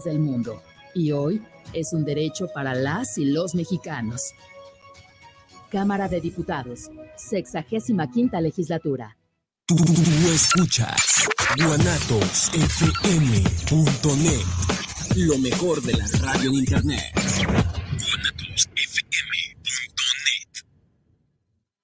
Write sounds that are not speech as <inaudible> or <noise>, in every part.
del mundo y hoy es un derecho para las y los mexicanos. Cámara de Diputados, sexagésima quinta legislatura. Tú, escuchas guanatosfm.net, lo mejor de la radio en internet.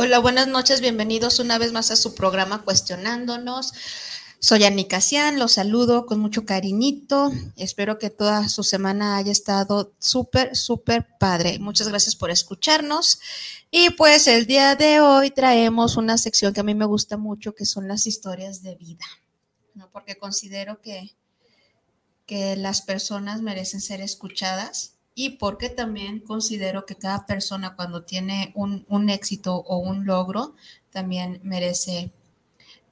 Hola, buenas noches, bienvenidos una vez más a su programa Cuestionándonos. Soy Annie Casian, los saludo con mucho cariñito. Espero que toda su semana haya estado súper, súper padre. Muchas gracias por escucharnos. Y pues el día de hoy traemos una sección que a mí me gusta mucho, que son las historias de vida, porque considero que, que las personas merecen ser escuchadas y porque también considero que cada persona cuando tiene un, éxito o un logro también merece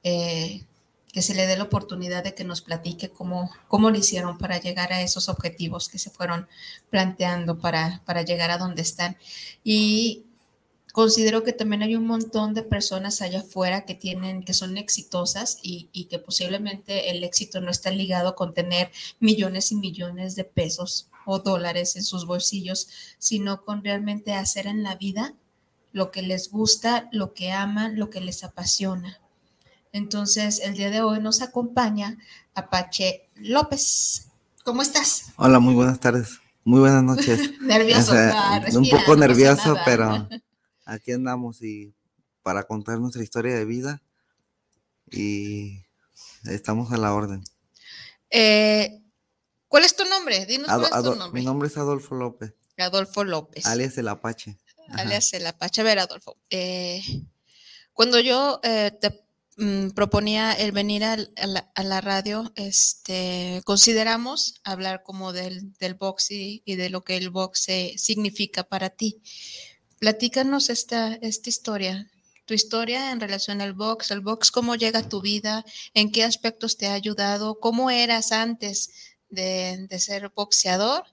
eh, que se le dé la oportunidad de que nos platique cómo, cómo lo hicieron para llegar a esos objetivos que se fueron planteando para, para llegar a donde están. Y considero que también hay un montón de personas allá afuera que tienen, que son exitosas y, y, que posiblemente el éxito no está ligado con tener millones y millones de pesos o dólares en sus bolsillos, sino con realmente hacer en la vida lo que les gusta, lo que aman, lo que les apasiona. Entonces, el día de hoy nos acompaña Apache López. ¿Cómo estás? Hola, muy buenas tardes. Muy buenas noches. <laughs> nervioso. un poco nervioso, pero <laughs> aquí andamos y para contar nuestra historia de vida y estamos a la orden. Eh, ¿Cuál es tu nombre? Dinos cuál es tu nombre. Mi nombre es Adolfo López. Adolfo López. Alias el Apache. Alias el Apache. A ver, Adolfo. Eh, cuando yo eh, te mm, proponía el venir a, la, radio, este, consideramos hablar como del, del box y, de lo que el box significa para ti. Platícanos esta, esta historia, tu historia en relación al box, el box, cómo llega a tu vida, en qué aspectos te ha ayudado, cómo eras antes de, ser boxeador.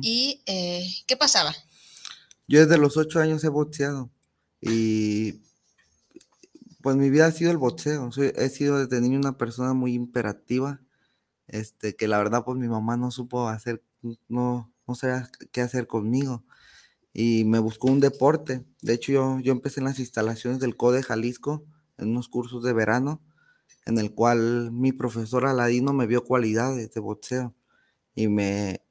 ¿Y eh, qué pasaba? Yo desde los ocho años he boxeado y pues mi vida ha sido el boxeo. he sido desde niño una persona muy imperativa, este, que la verdad pues mi mamá no supo hacer, no, no sabía qué hacer conmigo y me buscó un deporte. De hecho yo, yo empecé en las instalaciones del CODE Jalisco en unos cursos de verano en el cual mi profesor Aladino me vio cualidades de boxeo y me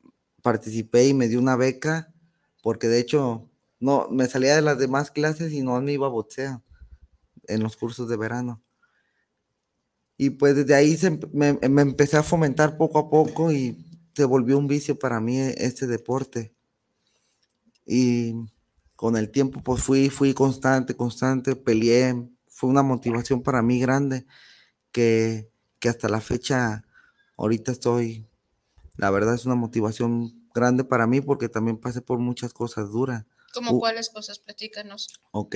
participé y me dio una beca porque de hecho no me salía de las demás clases y no me iba a boxeo en los cursos de verano. Y pues desde ahí me, me, empecé a fomentar poco a poco y se volvió un vicio para mí este deporte. Y con el tiempo pues fui, fui constante, constante, peleé, fue una motivación para mí grande que, hasta la fecha, ahorita estoy, la verdad es una motivación grande para mí porque también pasé por muchas cosas duras. ¿Cómo cuáles cosas? Platícanos. Ok.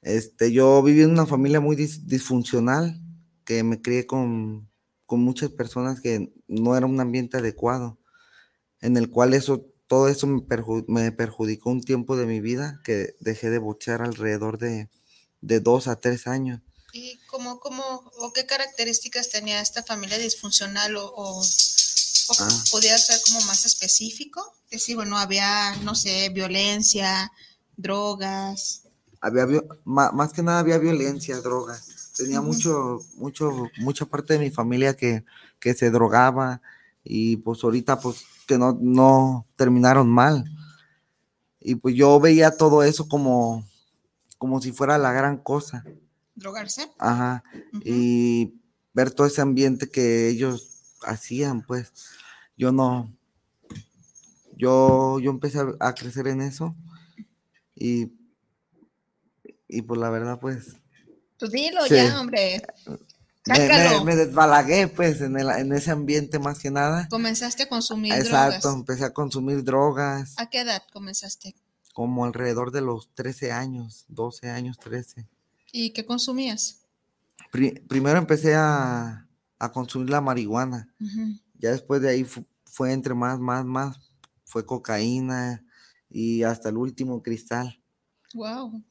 Este, yo viví en una familia muy disfuncional, que me crié con, con, muchas personas que no era un ambiente adecuado, en el cual eso, todo eso me, me perjudicó un tiempo de mi vida, que dejé de bochear alrededor de, de dos a tres años. ¿Y cómo, cómo, o qué características tenía esta familia disfuncional o, o, ah. podía ser como más específico? Decir, bueno, había, no sé, violencia, drogas. Había, más, que nada había violencia, drogas. Tenía mucho, mucho, mucha parte de mi familia que, que se drogaba y pues ahorita pues que no, no terminaron mal. Y pues yo veía todo eso como, como si fuera la gran cosa drogarse. Ajá. Y ver todo ese ambiente que ellos hacían, pues yo no, yo, yo empecé a, crecer en eso y, y pues la verdad, pues... Pues dilo ya, hombre. me, me- desbalagué, pues, en, el- en ese ambiente más que nada. Comenzaste a consumir Exacto, drogas. empecé a consumir drogas ¿A qué edad comenzaste? como alrededor de los 13 años, 12 años, 13. ¿Y qué consumías? Pri- primero empecé a, a consumir la marihuana. Ya después de ahí fu- fue entre más, más, más. Fue cocaína y hasta el último cristal, Wow.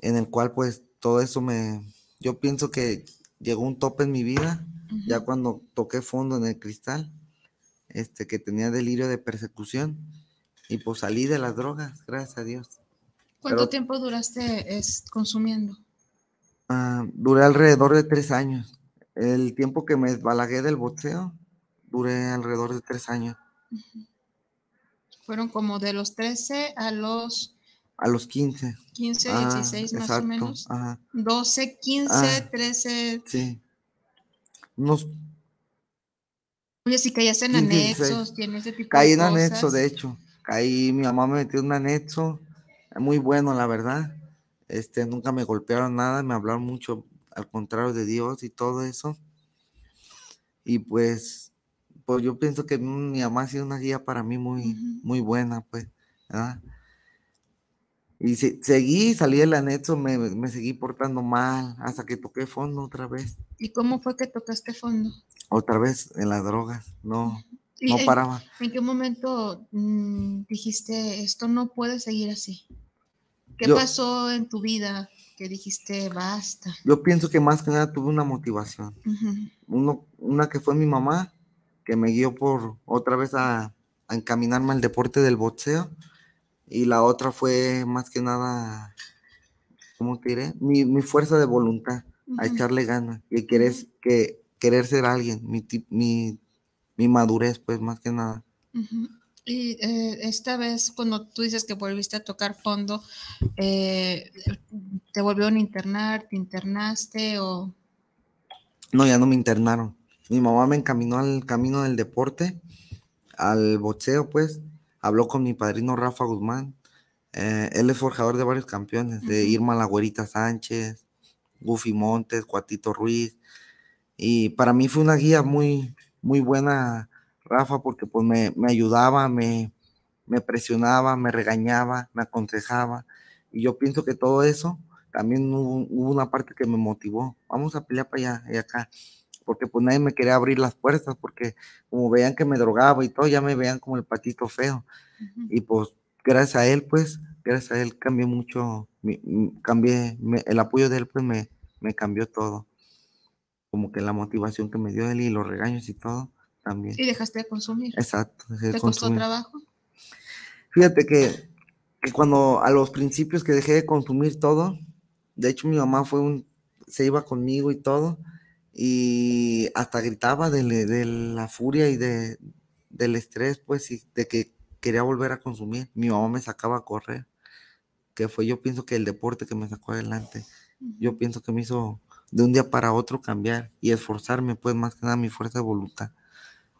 en el cual pues todo eso me... Yo pienso que llegó un tope en mi vida, ya cuando toqué fondo en el cristal, este, que tenía delirio de persecución y pues salí de las drogas, gracias a Dios. ¿Cuánto Pero- tiempo duraste es, consumiendo? Ah, duré alrededor de tres años. El tiempo que me desbalagué del boxeo, duré alrededor de tres años. Fueron como de los 13 a los A los 15. 15, Ah, 16 más o exacto, menos. Ajá, 12, 15, Ah. 13. sí. Unos, Oye, si caías en 15, 16. anexos, y en ese tipo caí de en anexo, cosas. de hecho. Caí, mi mamá me metió en un anexo, muy bueno, la verdad. Este, nunca me golpearon nada, me hablaron mucho, al contrario de Dios y todo eso. Y pues, pues yo pienso que mi mamá ha sido una guía para mí muy, muy buena, pues. ¿verdad? Y se- seguí, salí del anexo, me, me seguí portando mal, hasta que toqué fondo otra vez. ¿Y cómo fue que tocaste fondo? Otra vez en las drogas, no, ¿Y no paraba. ¿En qué momento mm, dijiste esto no puede seguir así? ¿Qué Yo- pasó en tu vida que dijiste basta? Yo pienso que más que nada tuve una motivación. Uno, una que fue mi mamá, que me guió por otra vez a, a encaminarme al deporte del boxeo. Y la otra fue más que nada, ¿cómo te diré? Mi, mi fuerza de voluntad, a echarle ganas y querer, que, querer ser alguien, mi, mi, mi madurez, pues más que nada. Ujú. Y eh, esta vez, cuando tú dices que volviste a tocar fondo, eh, ¿te volvieron a internar? ¿Te internaste? O... No, ya no me internaron. Mi mamá me encaminó al camino del deporte, al boxeo, pues. Habló con mi padrino Rafa Guzmán. eh, él es forjador de varios campeones, de. Irma La Güerita Sánchez, Goofy Montes, Cuatito Ruiz. Y para mí fue una guía muy, muy buena, Rafa, porque pues me, me ayudaba, me, me presionaba, me regañaba, me aconsejaba. Y yo pienso que todo eso también hubo, hubo una parte que me motivó. Vamos a pelear para allá y acá. Porque pues nadie me quería abrir las puertas, porque como veían que me drogaba y todo, ya me veían como el patito feo. Ujú. Y pues gracias a él, pues, gracias a él cambié mucho, mi- cambié, me- el apoyo de él pues me, me cambió todo. Como que la motivación que me dio él y los regaños y todo también. Y dejaste de consumir. Exacto. dejé de ¿Te costó consumir. trabajo? Fíjate que, que cuando a los principios que dejé de consumir todo, de hecho mi mamá fue un, se iba conmigo y todo, y hasta gritaba de, de la furia y de, del estrés, pues, y de que quería volver a consumir. Mi mamá me sacaba a correr, que fue yo pienso que el deporte que me sacó adelante. Yo pienso que me hizo de un día para otro cambiar y esforzarme, pues, más que nada mi fuerza de voluntad.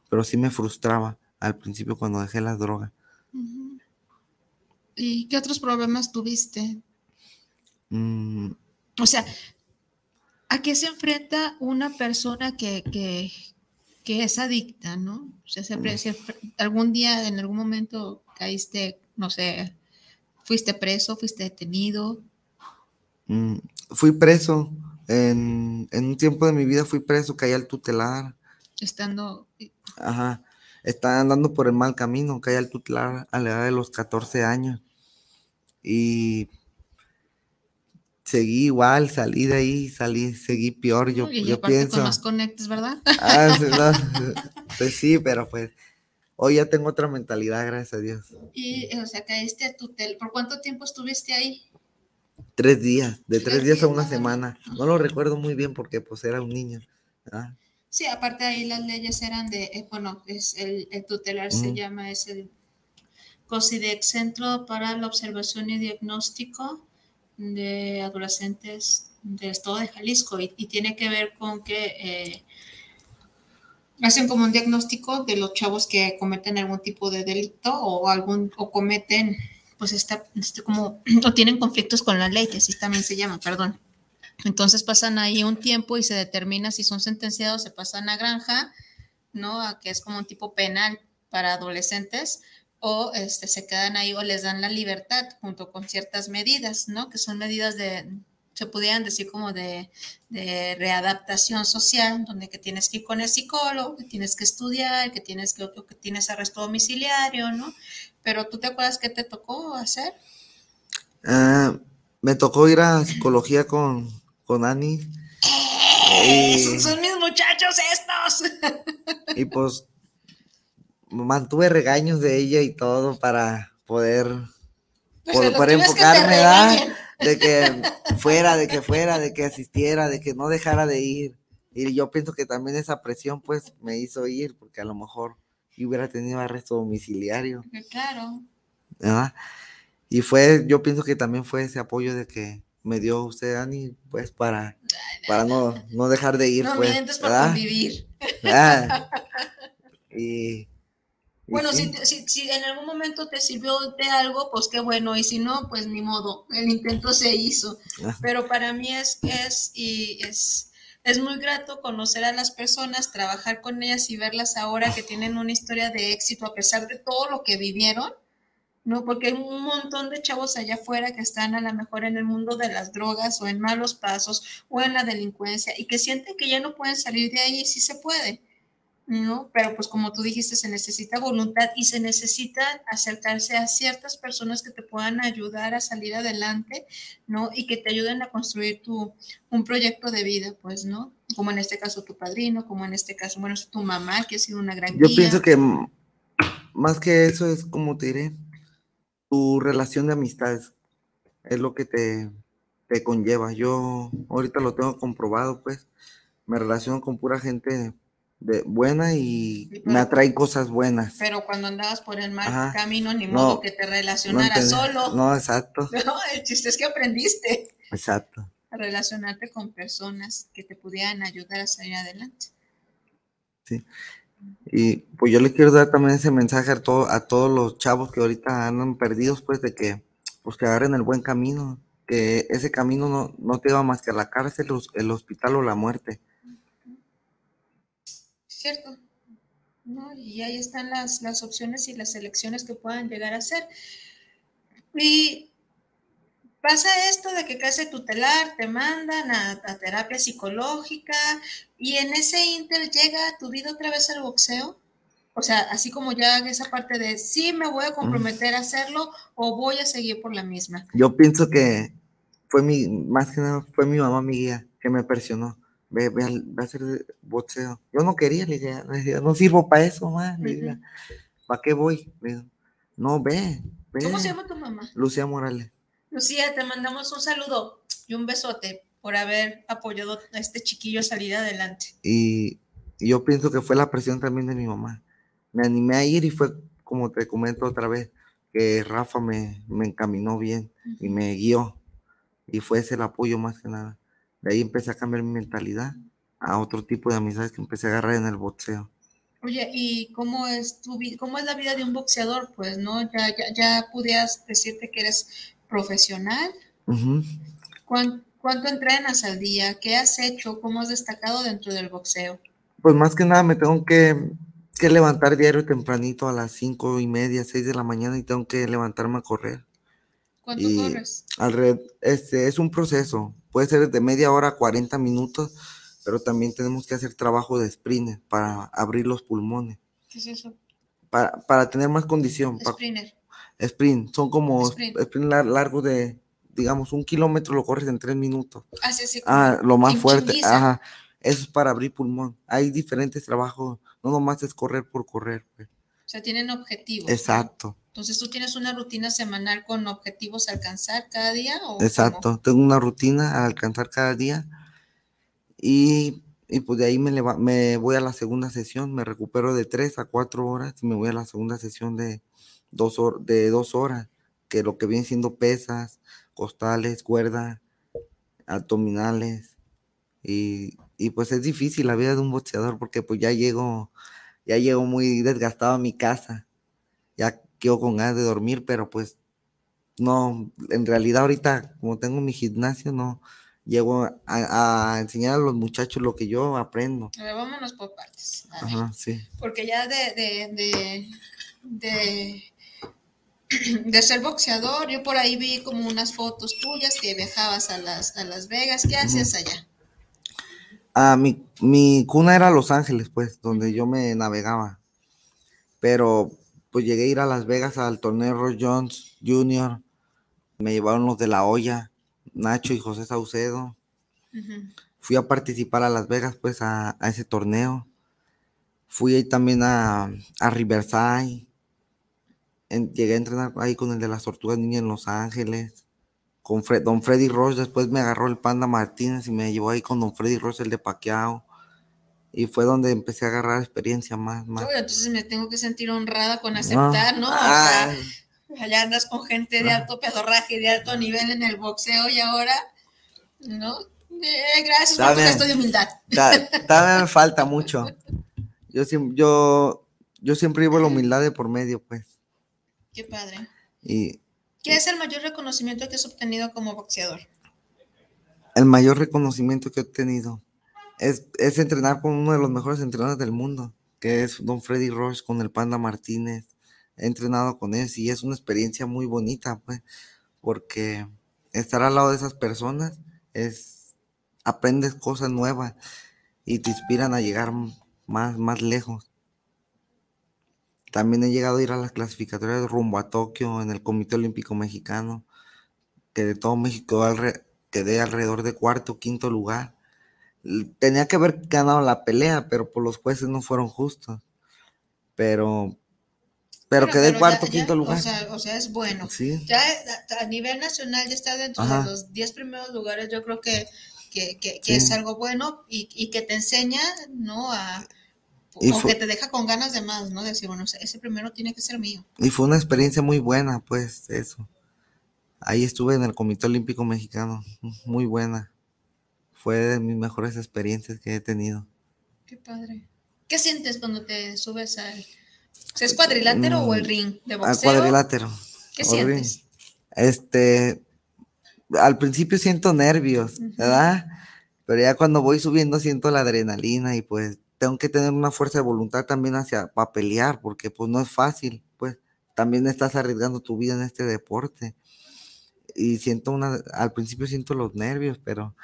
Pero sí me frustraba al principio cuando dejé las drogas. Ujú. ¿Y qué otros problemas tuviste? Mm, O sea, ¿a qué se enfrenta una persona que, que, que es adicta, no? O sea, siempre- algún día, en algún momento caíste, no sé, fuiste preso, fuiste detenido. Mm, fui preso. En, en un tiempo de mi vida fui preso, caí al tutelar. Estando Ajá. Estaba andando por el mal camino, caí al tutelar a la edad de los 14 años. Y seguí igual, salí de ahí, salí, seguí peor, yo, y yo aparte pienso. con conectes, ¿verdad? Ah, sí, <laughs> no, pues sí, pero pues hoy ya tengo otra mentalidad, gracias a Dios. Y, o sea, caíste a tutel. ¿Por cuánto tiempo estuviste ahí? Tres días, de tres Tres días a una semana. No lo recuerdo muy bien porque pues era un niño. Sí, aparte ahí las leyes eran de, eh, bueno, es el, el tutelar se Ujú. llama, es el COSIDEC, Centro para la Observación y Diagnóstico de Adolescentes del Estado de Jalisco, y, y tiene que ver con que eh, hacen como un diagnóstico de los chavos que cometen algún tipo de delito o algún, o cometen, pues esta, este como, <clears throat> o tienen conflictos con la ley, que así también se llama, perdón. Entonces pasan ahí un tiempo y se determina si son sentenciados, se pasan a granja, ¿no? A que es como un tipo penal para adolescentes, o este, se quedan ahí o les dan la libertad junto con ciertas medidas, ¿no? Que son medidas de, se pudieran decir como de, readaptación social, donde que tienes que ir con el psicólogo, que tienes que estudiar, que tienes que, que tienes arresto domiciliario, ¿no? Pero tú te acuerdas qué te tocó hacer? Ah, me tocó ir a psicología con, con Ani. ¡Eh! Son mis muchachos estos. y pues mantuve regaños de ella y todo para poder, pues por, enfocarme, De que fuera, de que fuera, de que asistiera, de que no dejara de ir. Y yo pienso que también esa presión pues me hizo ir, porque a lo mejor yo hubiera tenido arresto domiciliario. Claro. Y fue, yo pienso que también fue ese apoyo de que me dio usted, Dani, pues para, para no, no dejar de ir. No pues, para convivir. <laughs> y bueno, si, si, en algún momento te sirvió de algo, pues qué bueno, y si no, pues ni modo, el intento se hizo. Pero para mí es, es, y es, es muy grato conocer a las personas, trabajar con ellas y verlas ahora que tienen una historia de éxito a pesar de todo lo que vivieron, ¿no? Porque hay un montón de chavos allá afuera que están a lo mejor en el mundo de las drogas o en malos pasos o en la delincuencia y que sienten que ya no pueden salir de ahí, sí se puede ¿no? Pero pues como tú dijiste, se necesita voluntad y se necesita acercarse a ciertas personas que te puedan ayudar a salir adelante, ¿no? Y que te ayuden a construir tu, un proyecto de vida, pues, ¿no? Como en este caso tu padrino, como en este caso, bueno, tu mamá, que ha sido una gran Yo pienso que más que eso es como te diré, tu relación de amistades es lo que te, te conlleva. Yo ahorita lo tengo comprobado, pues, me relaciono con pura gente de buena y me atrae cosas buenas. Pero cuando andabas por el mal camino, ni modo que te relacionaras solo. No, exacto. <laughs> No, el chiste es que aprendiste. Exacto. A relacionarte con personas que te pudieran ayudar a salir adelante. Sí. Y pues yo le quiero dar también ese mensaje a, todo, a todos los chavos que ahorita andan perdidos, pues de que, pues que agarren el buen camino, que ese camino no, no te va más que a la cárcel, el hospital o la muerte. ¿cierto? Y ahí están las, las opciones y las elecciones que puedan llegar a ser. Y pasa esto de que casi tutelar, te mandan a, terapia psicológica y en ese inter llega tu vida otra vez al boxeo. O sea, así como ya esa parte de sí me voy a comprometer a hacerlo o voy a seguir por la misma. Yo pienso que fue mi, más que nada, fue mi mamá mi guía que me presionó ve, ve, a hacer boxeo. Yo no quería, le dije, no sirvo para eso, más. ¿para qué voy? no, ve, ¿Cómo se llama tu mamá? Lucía Morales. Lucía, te mandamos un saludo y un besote por haber apoyado a este chiquillo a salir adelante. Y, yo pienso que fue la presión también de mi mamá. Me animé a ir y fue, como te comento otra vez, que Rafa me, me encaminó bien y me guió. Y fue ese el apoyo más que nada. De ahí empecé a cambiar mi mentalidad a otro tipo de amistades que empecé a agarrar en el boxeo. Oye, ¿y cómo es tu cómo es la vida de un boxeador? Pues, ¿no? Ya, ya, ya pudieras decirte que eres profesional. ¿Cuánto, entrenas al día? ¿Qué has hecho? ¿Cómo has destacado dentro del boxeo? Pues más que nada me tengo que, que levantar diario tempranito a las cinco y media, seis de la mañana y tengo que levantarme a correr. ¿Cuánto corres? este, es un proceso puede ser de media hora a 40 minutos, pero también tenemos que hacer trabajo de sprint para abrir los pulmones. ¿Qué es eso? Para, tener más condición. Sprinter. Sprint, son como sprint, largo de, digamos, un kilómetro lo corres en tres minutos. Ah, sí, sí, ah, lo más fuerte. Ajá. Eso es para abrir pulmón. Hay diferentes trabajos, no nomás es correr por correr. Pues. O sea, tienen objetivos. Exacto. Entonces, ¿tú tienes una rutina semanal con objetivos a alcanzar cada día? Exacto, tengo una rutina a alcanzar cada día y, pues de ahí me, me voy a la segunda sesión, me recupero de tres a cuatro horas y me voy a la segunda sesión de dos, de dos horas, que lo que viene siendo pesas, costales, cuerda, abdominales y, y pues es difícil la vida de un boxeador porque pues ya llego, ya llego muy desgastado a mi casa, ya quedo con ganas de dormir, pero pues no, en realidad ahorita como tengo mi gimnasio, no, llego a, a enseñar a los muchachos lo que yo aprendo. A ver, vámonos por partes. Ajá, sí. Porque ya de, de, de, de, <clears throat> de ser boxeador, yo por ahí vi como unas fotos tuyas que viajabas a Las, a las Vegas. ¿Qué hacías allá? Ah, mi, mi cuna era Los Ángeles, pues, donde yo me navegaba. Pero pues llegué a ir a Las Vegas al torneo Roy Jones Jr. Me llevaron los de la olla, Nacho y José Saucedo. Fui a participar a Las Vegas, pues, a, a ese torneo. Fui ahí también a, a Riverside. En- llegué a entrenar ahí con el de las Tortugas Niñas en Los Ángeles. Con Don Freddy Roche, después me agarró el Panda Martínez y me llevó ahí con Don Freddy Roche, el de Paquiao. Y fue donde empecé a agarrar experiencia más, entonces me tengo que sentir honrada con aceptar, ¿no? O sea, allá andas con gente de alto pedorraje, de alto nivel en el boxeo y ahora, ¿no? Eh, gracias por Está tu gesto de humildad. todavía me falta mucho. Yo, yo, yo siempre llevo la <laughs> humildad de por medio, pues. Qué padre. Y ¿Qué es el mayor reconocimiento que has obtenido como boxeador? el mayor reconocimiento que he tenido es, es entrenar con uno de los mejores entrenadores del mundo, que es Don Freddy Roche con el Panda Martínez. He entrenado con él y es una experiencia muy bonita, pues, porque estar al lado de esas personas es, aprendes cosas nuevas y te inspiran a llegar más, más lejos. También he llegado a ir a las clasificatorias rumbo a Tokio en el Comité Olímpico Mexicano, que de todo México quedé alrededor de cuarto o quinto lugar. Tenía que haber ganado la pelea, pero por los jueces no fueron justos. Pero, pero Bueno, quedé cuarto o ya- quinto lugar. O sea, o sea, es bueno. sí, Ya a, a nivel nacional ya está dentro Ajá. de los 10 primeros lugares, yo creo que, que, que- que Sí. es algo bueno y, y que te enseña, ¿no? A, Y o fue- que te deja con ganas de más, ¿no? Decir, bueno, ese primero tiene que ser mío. y fue una experiencia muy buena, pues, eso. Ahí estuve en el Comité Olímpico Mexicano, muy buena. Fue de mis mejores experiencias que he tenido. Qué padre. ¿Qué sientes cuando te subes al... ¿Es cuadrilátero o el Mm, ring de Al boxeo? cuadrilátero. ¿Qué sientes? Este, al principio siento nervios. ¿verdad? Pero ya cuando voy subiendo siento la adrenalina y pues tengo que tener una fuerza de voluntad también hacia para pelear, porque pues no es fácil, pues también estás arriesgando tu vida en este deporte. Y siento una, al principio siento los nervios, pero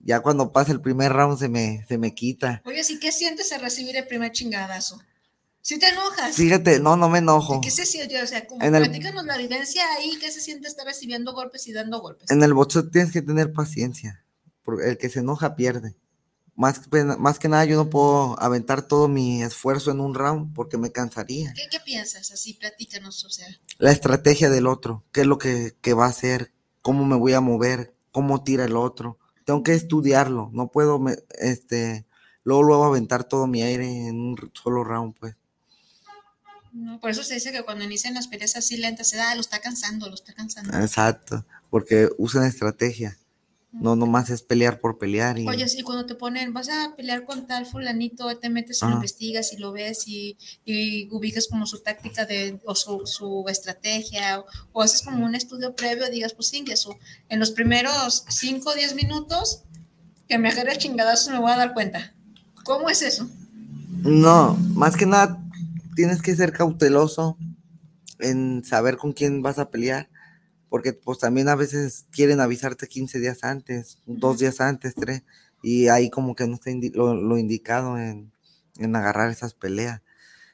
ya cuando pasa el primer round se me, se me quita. Oye, ¿sí qué sientes al recibir el primer chingadazo? ¿Sí te enojas? Fíjate, no, no me enojo. ¿Qué se siente? O sea, como En el- platícanos la vivencia ahí, ¿qué se siente estar recibiendo golpes y dando golpes? En el boxeo tienes que tener paciencia, porque el que se enoja pierde. Más, más que nada yo no puedo aventar todo mi esfuerzo en un round porque me cansaría. ¿Qué, qué piensas? Así, platícanos, o sea. La estrategia del otro, qué es lo que, que va a hacer, cómo me voy a mover, cómo tira el otro. Tengo que estudiarlo, no puedo me- este, luego, luego aventar todo mi aire en un solo round, pues. No, por eso se dice que cuando inician las peleas así lentas, se da, lo está cansando, lo está cansando. Exacto, porque usan estrategia. No nomás es pelear por pelear y Oye, y cuando te ponen, vas a pelear con tal fulanito, te metes y lo investigas y lo ves y, y ubicas como su táctica de, o su, su estrategia, o, o haces como un estudio previo, digas, pues sí, eso, en los primeros 5 o 10 minutos que me agarre chingadazos me voy a dar cuenta. ¿Cómo es eso? No, más que nada tienes que ser cauteloso en saber con quién vas a pelear, porque pues también a veces quieren avisarte 15 días antes, dos días antes, tres, y ahí como que no está indi- lo, lo indicado en, en agarrar esas peleas.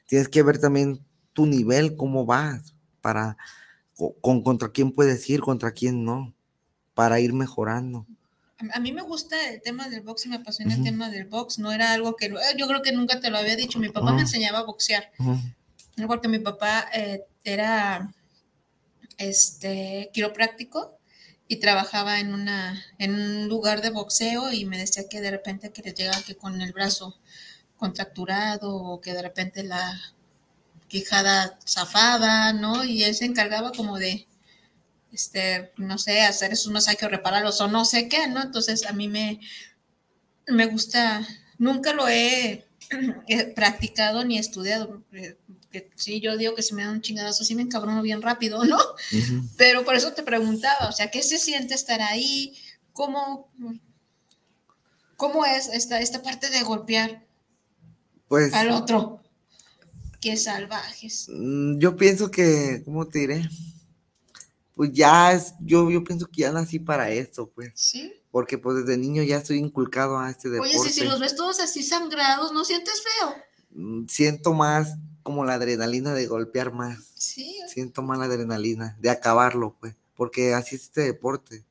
Tienes que ver también tu nivel, cómo vas, para co- con, contra quién puedes ir, contra quién no, para ir mejorando. A- mí me gusta el tema del box y me apasiona el Ujú. tema del box. No era algo que, eh, yo creo que nunca te lo había dicho. Mi papá me enseñaba a boxear. Porque mi papá eh, era este quiropráctico y trabajaba en una en un lugar de boxeo y me decía que de repente que les llegaba que con el brazo contracturado o que de repente la quijada zafaba, ¿no? Y él se encargaba como de este, no sé, hacer esos masajes o repararlos o no sé qué, ¿no? Entonces a mí me me gusta, nunca lo he <clears throat> practicado ni estudiado. que sí, yo digo que si me dan un chingadazo, sí me encabrono bien rápido, ¿no? Pero por eso te preguntaba, o sea, ¿qué se siente estar ahí? ¿Cómo? ¿Cómo es esta, esta parte de golpear Pues al otro? Qué salvajes. mm, yo pienso que, ¿cómo te diré? Pues ya es, yo, yo pienso que ya nací para esto, pues, ¿Sí? Porque pues desde niño ya estoy inculcado a este deporte. Oye, si, si los ves todos así sangrados, ¿no sientes feo? Mm, Siento más como la adrenalina de golpear más, Sí. siento más la adrenalina de acabarlo, pues, porque así es este deporte.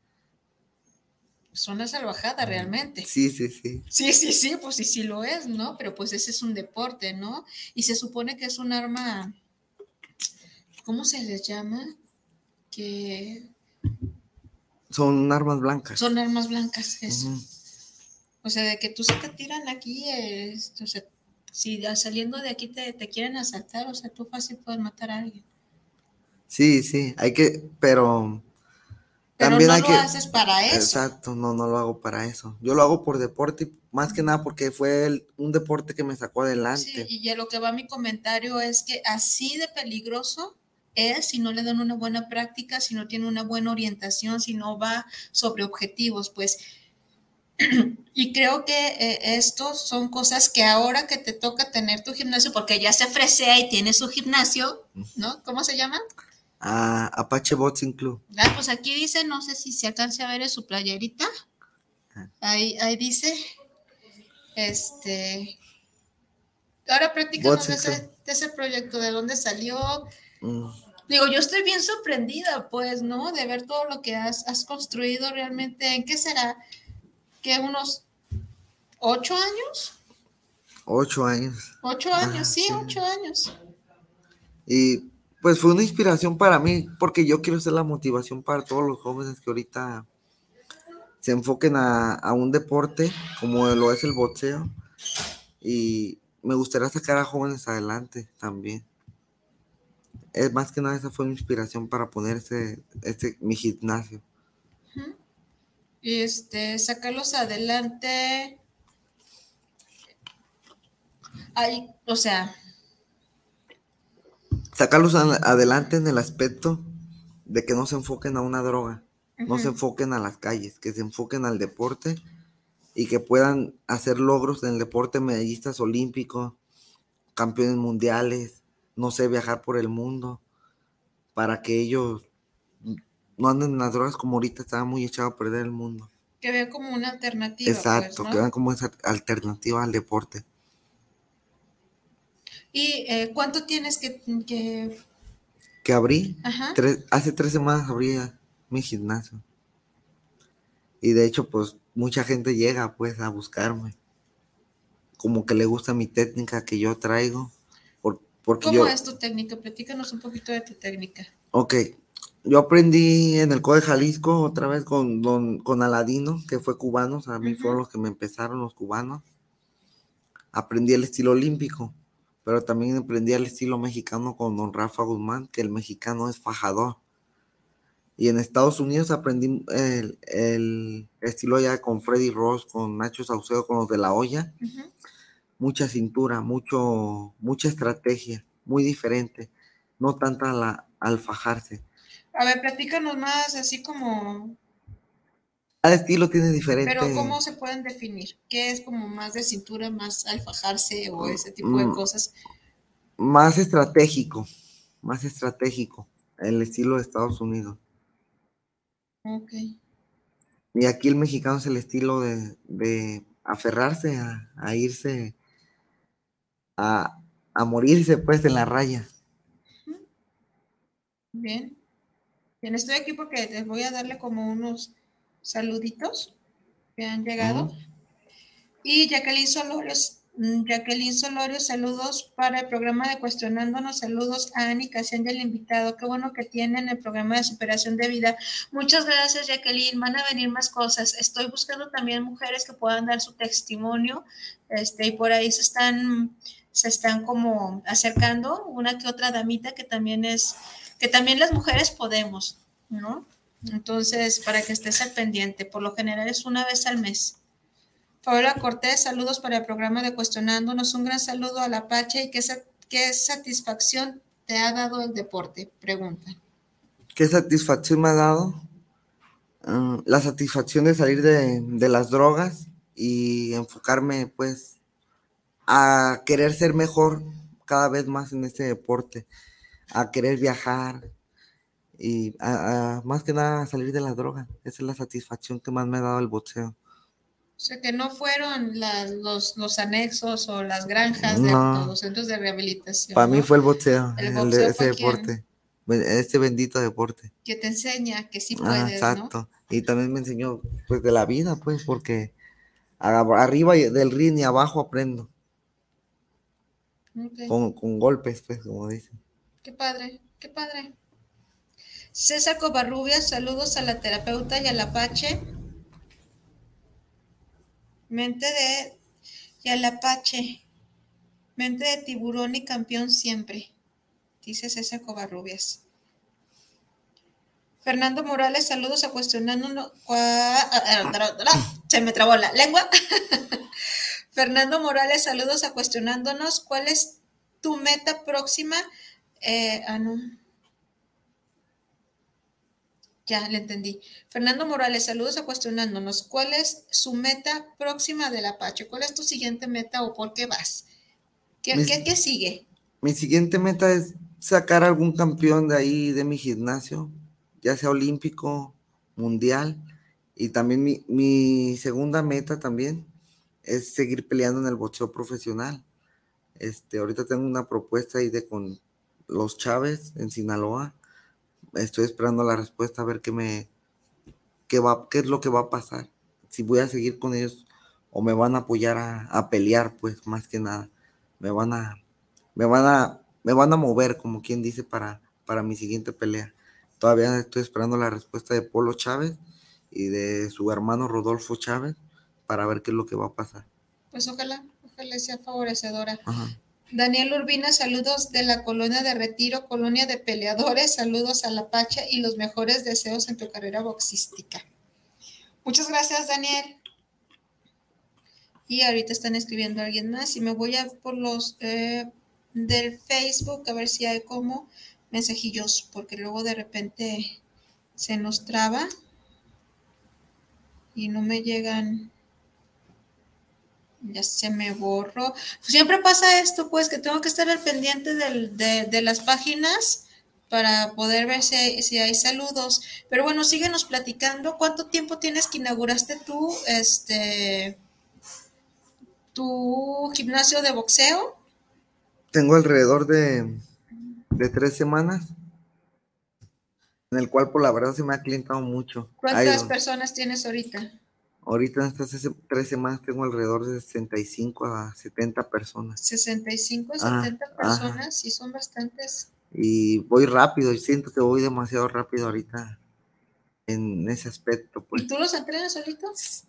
Es una salvajada realmente. Sí, sí, sí. Sí, sí, sí, pues sí, sí lo es, ¿no? Pero pues ese es un deporte, ¿no? Y se supone que es un arma, ¿cómo se les llama? Que Son armas blancas. son armas blancas, eso. Ujú. O sea, de que tú se te tiran aquí, este, o sea, si a- saliendo de aquí te, te quieren asaltar, o sea, tú fácil puedes matar a alguien. Sí, sí, hay que, pero Pero también no hay lo que, haces para eso. exacto, no, no lo hago para eso. Yo lo hago por deporte, más que nada porque fue el- un deporte que me sacó Sí, adelante. y a lo que va mi comentario es que así de peligroso es si no le dan una buena práctica, si no tiene una buena orientación, si no va sobre objetivos, pues. <clears throat> Y creo que eh, estos son cosas que ahora que te toca tener tu gimnasio, porque ya se fresea y tiene su gimnasio, ¿no? ¿Cómo se llama? A Apache Boxing Club. Ah, pues aquí dice, no sé si se alcance a ver en su playerita. Ahí, ahí dice, este, ahora Boxing ese, ese proyecto, de dónde salió. Mm, Digo, yo estoy bien sorprendida, pues, ¿no? De ver todo lo que has, has construido realmente. ¿En qué será? ¿Qué unos ocho años? Ocho años. Ocho años, sí, sí. ocho años. Y pues fue una inspiración para mí, porque yo quiero ser la motivación para todos los jóvenes que ahorita se enfoquen a, a un deporte como lo es el boxeo. Y me gustaría sacar a jóvenes adelante también. Es más que nada esa fue mi inspiración para poner este, mi gimnasio. Y este, sacarlos adelante. Ay, o sea, Sacarlos adelante en el aspecto de que no se enfoquen a una droga. no se enfoquen a las calles, que se enfoquen al deporte y que puedan hacer logros en el deporte, medallistas olímpicos, campeones mundiales, no sé, viajar por el mundo, para que ellos no anden en las drogas como ahorita estaba muy echado a perder el mundo. que vea como una alternativa. pues, Exacto, ¿no? que vean como esa alternativa al deporte. ¿Y eh, cuánto tienes que, que- Que abrí, Ajá. tres- hace tres semanas abrí mi gimnasio. Y de hecho, pues mucha gente llega pues a buscarme. Como que le gusta mi técnica que yo traigo. Porque ¿Cómo yo, es tu técnica? Platícanos un poquito de tu técnica. ok, yo aprendí en el CODE Jalisco otra vez con, don, con Aladino, que fue cubano, a mí fueron los que me empezaron los cubanos. Aprendí el estilo olímpico, pero también aprendí el estilo mexicano con don Rafa Guzmán, que el mexicano es fajador. Y en Estados Unidos aprendí el, el estilo ya con Freddy Ross, con Nacho Saucedo, con los de la olla. Ujú. Mucha cintura, mucho, mucha estrategia, muy diferente. No tanta la, al fajarse. A ver, platícanos más así como, Cada estilo tiene diferente. pero ¿cómo se pueden definir? ¿Qué es como más de cintura, más al fajarse o ese tipo de Mm. cosas? Más estratégico, más estratégico. El estilo de Estados Unidos. Ok. Y aquí el mexicano es el estilo de, de aferrarse a, a irse, a, a morirse pues en la raya. Bien. Bien, estoy aquí porque les voy a darle como unos saluditos que han llegado. Y Jacqueline Solorios, mm, Jacqueline Solorio, saludos para el programa de Cuestionándonos, saludos a Ani Casian al invitado. Qué bueno que tienen el programa de superación de vida. Muchas gracias, Jacqueline. Van a venir más cosas. Estoy buscando también mujeres que puedan dar su testimonio, este, y por ahí se están, se están como acercando una que otra damita que también es, que también las mujeres podemos, ¿no? Entonces, para que estés al pendiente, por lo general es una vez al mes. Paola Cortés, saludos para el programa de Cuestionándonos. Un gran saludo al Apache y qué, qué satisfacción te ha dado el deporte. Pregunta. ¿Qué satisfacción me ha dado? Ah, la satisfacción de salir de, de las drogas y enfocarme pues a querer ser mejor cada vez más en este deporte, a querer viajar y a, más que nada a salir de la droga. Esa es la satisfacción que más me ha dado el boxeo. O sea, que no fueron los, los, anexos o las granjas de los centros de rehabilitación. Para mí fue el boxeo, el ese deporte, este bendito deporte. Que te enseña que sí puedes, exacto. Y también me enseñó, pues, de la vida, pues, porque arriba del ring y abajo aprendo. Con, con, golpes, pues, como dicen. Qué padre, qué padre. César Covarrubias, saludos a la terapeuta y al Apache. Mente de y al Apache. Mente de tiburón y campeón siempre, dice César Covarrubias. Fernando Morales, saludos a cuestionando. Se me trabó la lengua. <laughs> Fernando Morales, saludos a cuestionándonos. ¿Cuál es tu meta próxima? Eh, ah, no. Ya, le entendí. Fernando Morales, saludos a cuestionándonos. ¿Cuál es su meta próxima del Apache? ¿Cuál es tu siguiente meta o por qué vas? ¿Qué, ¿qué, sigue? Mi siguiente meta es sacar algún campeón de ahí de mi gimnasio, ya sea olímpico, mundial. Y también mi, mi segunda meta también es seguir peleando en el boxeo profesional. Este, ahorita tengo una propuesta ahí de con los Chávez en Sinaloa. Estoy esperando la respuesta a ver qué me qué va qué es lo que va a pasar. Si voy a seguir con ellos o me van a apoyar a, pelear pues más que nada. Me van a me van a me van a mover como quien dice para para mi siguiente pelea. Todavía estoy esperando la respuesta de Polo Chávez y de su hermano Rodolfo Chávez para ver qué es lo que va a pasar pues ojalá ojalá sea favorecedora Daniel Urbina, saludos de la colonia de Retiro, colonia de peleadores, saludos a la Pacha y los mejores deseos en tu carrera boxística. Muchas gracias, Daniel. Y ahorita están escribiendo alguien más y me voy a por los eh, del Facebook a ver si hay como mensajillos, porque luego de repente se nos traba y no me llegan ya se me borró. Siempre pasa esto, pues, que tengo que estar al pendiente de, las páginas para poder ver si hay, si hay, saludos. Pero bueno, síguenos platicando. ¿Cuánto tiempo tienes que inauguraste tú este tu gimnasio de boxeo? Tengo alrededor de, de tres semanas, en el cual por la verdad se me ha clientado mucho. ¿Cuántas personas tienes ahorita? Ahorita en estas tres semanas tengo alrededor de 65 a 70 personas. 65 a 70 ah, personas, sí son bastantes. Y voy rápido, y siento que voy demasiado rápido ahorita en ese aspecto. Pues. ¿Y tú los entrenas solito?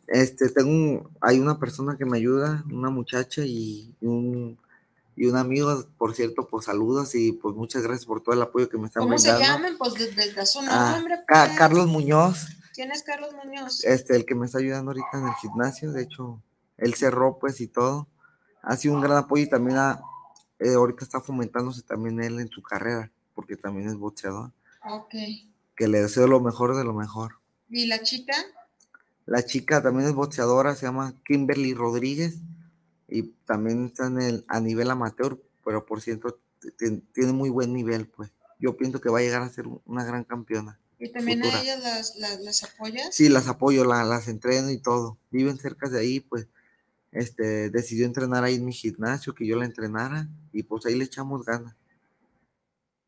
Este, tengo, hay una persona que me ayuda, una muchacha y un, y un amigo, por cierto, pues saludos y pues muchas gracias por todo el apoyo que me están dando. ¿Cómo se llaman? Pues desde su nombre. Ah, pues. Carlos Muñoz. ¿Quién es Carlos Muñoz? Este, el que me está ayudando ahorita en el gimnasio, de hecho, él cerró pues y todo. Ha sido un gran apoyo y también eh, ahorita está fomentándose también él en su carrera, porque también es boxeador. Ok. Que le deseo lo mejor de lo mejor. ¿Y la chica? La chica también es boxeadora, se llama Kimberly Rodríguez y también está en el, a nivel amateur, pero por cierto tiene muy buen nivel, pues. Yo pienso que va a llegar a ser una gran campeona. ¿Y también a ellas las, las, apoyas? Sí, las apoyo, las entreno y todo. Viven cerca de ahí, pues este, decidió entrenar ahí en mi gimnasio, que yo la entrenara, y pues ahí le echamos ganas.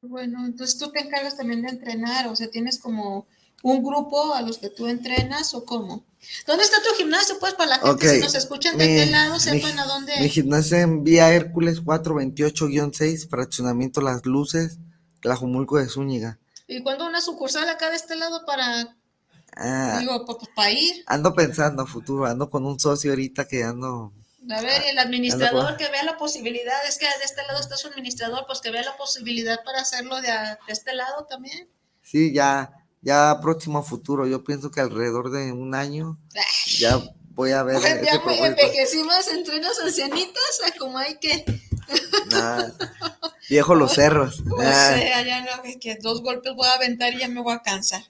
Bueno, entonces tú te encargas también de entrenar, o sea, tienes como un grupo a los que tú entrenas o cómo? ¿Dónde está tu gimnasio? Pues para la gente, si nos escuchan de qué lado, sepan a dónde. Mi gimnasio en Vía Hércules 428-6, fraccionamiento Las Luces, Tlajumulco de Zúñiga. ¿Y cuándo una sucursal acá de este lado para, ah, digo, para ir? Ando pensando a futuro, ando con un socio ahorita que ando... A ver, y el administrador que vea la posibilidad, es que de este lado está su administrador, pues que vea la posibilidad para hacerlo de, este lado también. Sí, ya, ya próximo futuro, yo pienso que alrededor de un año ya voy a ver. ya envejecimos entre unos ancianitos, como hay que viejo los cerros. O sea, ya no, que dos golpes voy a aventar y ya me voy a cansar.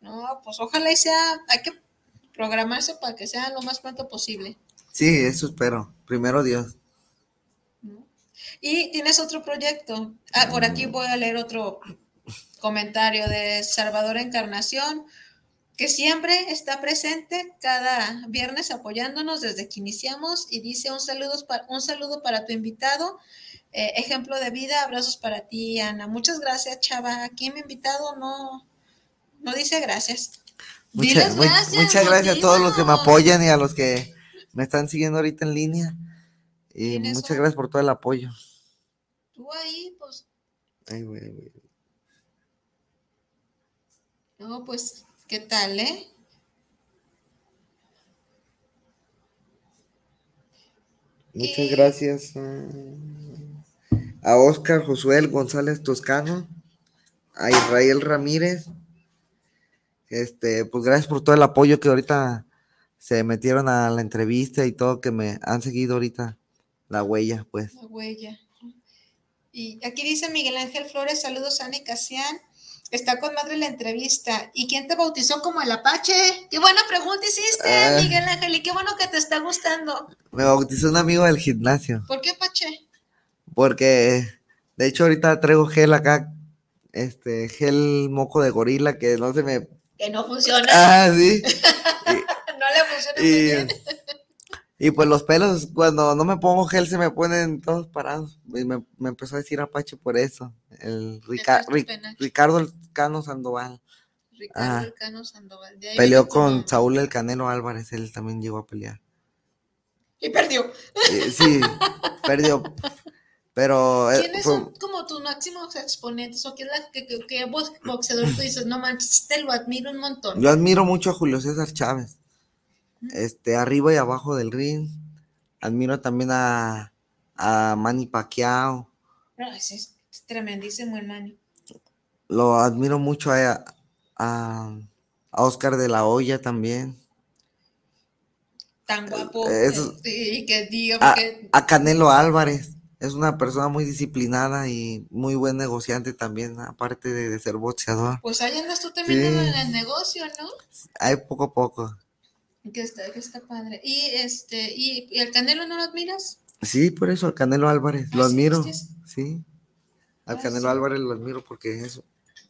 No, pues ojalá y sea, hay que programarse para que sea lo más pronto posible. Sí, eso espero. Primero Dios. Y tienes otro proyecto. Ah, por aquí voy a leer otro comentario de Salvador Encarnación, que siempre está presente cada viernes apoyándonos desde que iniciamos y dice un saludo, un saludo para tu invitado, eh, ejemplo de vida, abrazos para ti, Ana. Muchas gracias, Chava. Aquí mi invitado no, no dice gracias. Mucha- gracias, muchas gracias a todos los que me apoyan y a los que me están siguiendo ahorita en línea. Y ¿Tienes muchas gracias por todo el apoyo. Tú ahí, pues, Ay, güey, güey. no, pues, ¿qué tal, eh? Muchas Y- gracias a, Oscar Josuel González Toscano, a Israel Ramírez. Este, pues gracias por todo el apoyo que ahorita se metieron a la entrevista y todo que me han seguido ahorita la huella, pues. La huella. Y aquí dice Miguel Ángel Flores, saludos Ana y Casián. Está con madre la entrevista. ¿Y quién te bautizó como el Apache? Qué buena pregunta hiciste, Ah. Miguel Ángel, y qué bueno que te está gustando. Me bautizó un amigo del gimnasio, ¿Por qué Apache? Porque de hecho ahorita traigo gel acá, este, gel moco de gorila que no se me... Que no funciona. Ah, sí. <laughs> no le funciona muy Y, bien. y pues los pelos, cuando no me pongo gel, se me ponen todos parados. Y me, me empezó a decir Apache por eso. El Rica-. Ricardo Cano Sandoval. Ricardo ah. Elcano Sandoval. de ahí Peleó con. Saúl el Canelo Álvarez, él también llegó a pelear. Y perdió. Eh, sí, perdió. <laughs> Pero eh, ¿Quiénes fue- son como tus máximos exponentes? ¿O quién es la que, que, que box- boxeador tú dices, no manches, te lo admiro un montón? yo admiro mucho a Julio César Chávez. Este, arriba y abajo del ring. Admiro también a, a Manny Pacquiao. No, ese es tremendísimo el Manny. Lo admiro mucho a, a, a Oscar de la Hoya también. Tan guapo. Eso- eh, y que diga A, que a Canelo Álvarez. Es una persona muy disciplinada y muy buen negociante también, aparte de, de ser boxeador. pues ahí andas tú Sí. en el negocio, ¿no? Hay poco a poco. Que está, que está padre. Y este, y, y el Canelo no lo admiras? Sí, por eso al Canelo Álvarez, Ah, lo ¿sí admiro. viste? Sí, al Ah, Canelo sí. Álvarez lo admiro porque es,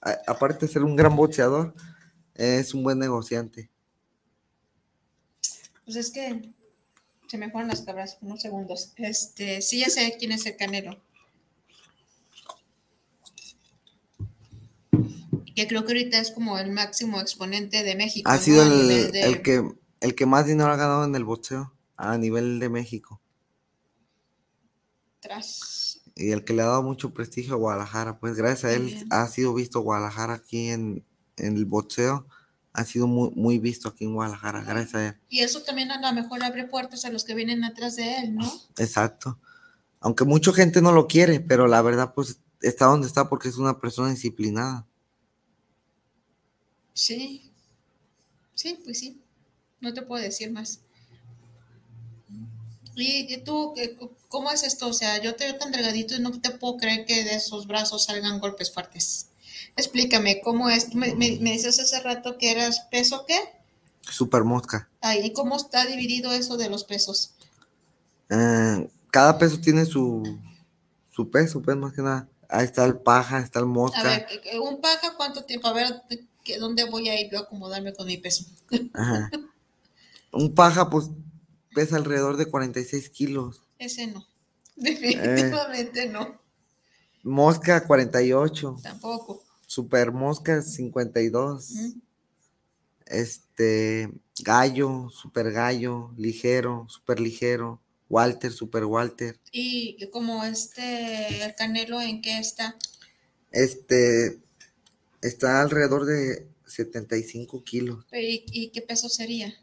a- aparte de ser un gran boxeador, es un buen negociante. Pues es que se me fueron las cabras unos segundos. Este, sí ya sé quién es el Canelo. Que creo que ahorita es como el máximo exponente de México. Ha ¿no? sido el, de- el que, el que más dinero ha ganado en el boxeo a nivel de México tras- y el que le ha dado mucho prestigio a Guadalajara. Pues gracias a él bien. ha sido visto Guadalajara aquí en, en el boxeo. Ha sido muy, muy visto aquí en Guadalajara, gracias a él. Y eso también a lo mejor abre puertas a los que vienen atrás de él, ¿no? Exacto. Aunque mucha gente no lo quiere, pero la verdad, pues está donde está porque es una persona disciplinada. Sí. Sí, pues sí. No te puedo decir más. ¿Y, tú, qué- cómo es esto? O sea, yo te veo tan delgadito y no te puedo creer que de esos brazos salgan golpes fuertes. Explícame, ¿cómo es? Me, me, me dices hace rato que eras peso, ¿qué? Super mosca. Ahí, ¿cómo está dividido eso de los pesos? Eh, cada peso tiene su, su peso, pues más que nada. Ahí está el paja, está el A mosca. ver, un paja, ¿cuánto tiempo? A ver, que, ¿dónde voy a ir yo a acomodarme con mi peso? Ajá. <laughs> Un paja, pues pesa alrededor de 46 kilos. Ese no. Definitivamente no. Mosca, 48. Tampoco. Super mosca, 52. Mm. Este, gallo, super gallo, ligero, super ligero. Walter, super Walter. Y como este, el canelo, ¿en qué está? Este, está alrededor de 75 kilos. ¿Y, y qué peso sería?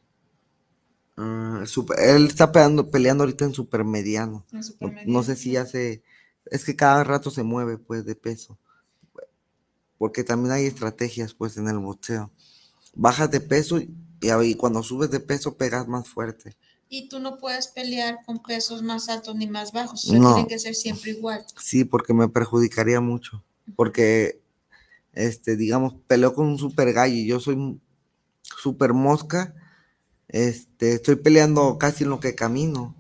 Ah, super- él está peleando, peleando ahorita en super mediano. En No, supermediano, no sé si ya se, es que cada rato se mueve pues de peso. Porque también hay estrategias pues en el boxeo. Bajas de peso y, cuando subes de peso pegas más fuerte. Y tú no puedes pelear con pesos más altos ni más bajos. O sea, No. tiene que ser siempre igual. Sí, porque me perjudicaría mucho. Porque, este, digamos, peleo con un super gallo y yo soy super mosca. este, estoy peleando casi en lo que camino.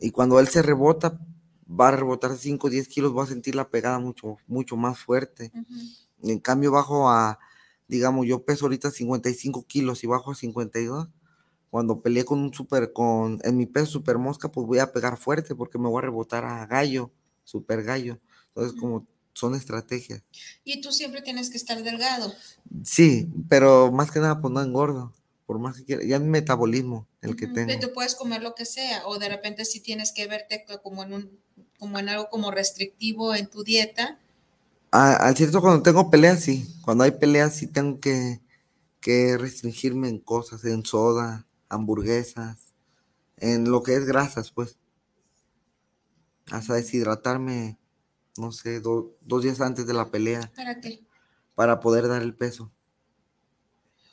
Y cuando él se rebota, va a rebotar 5 o 10 kilos, va a sentir la pegada mucho, mucho más fuerte. En cambio, bajo a, digamos, yo peso ahorita 55 kilos y bajo a 52. Cuando peleé con un super, con, en mi peso super mosca, pues voy a pegar fuerte porque me voy a rebotar a gallo, super gallo. Entonces, como son estrategias. Y tú siempre tienes que estar delgado. Sí, pero más que nada, pues no engordo. Por más que quiera, ya mi metabolismo, el que tengo. Tú puedes comer lo que sea, o de repente si tienes que verte como en un, como en algo como restrictivo en tu dieta. Al cierto, cuando tengo peleas, sí. Cuando hay peleas, sí tengo que, que restringirme en cosas, en soda, hamburguesas, en lo que es grasas, pues. Hasta deshidratarme no sé, dos días antes de la pelea. ¿Para qué? Para poder dar el peso.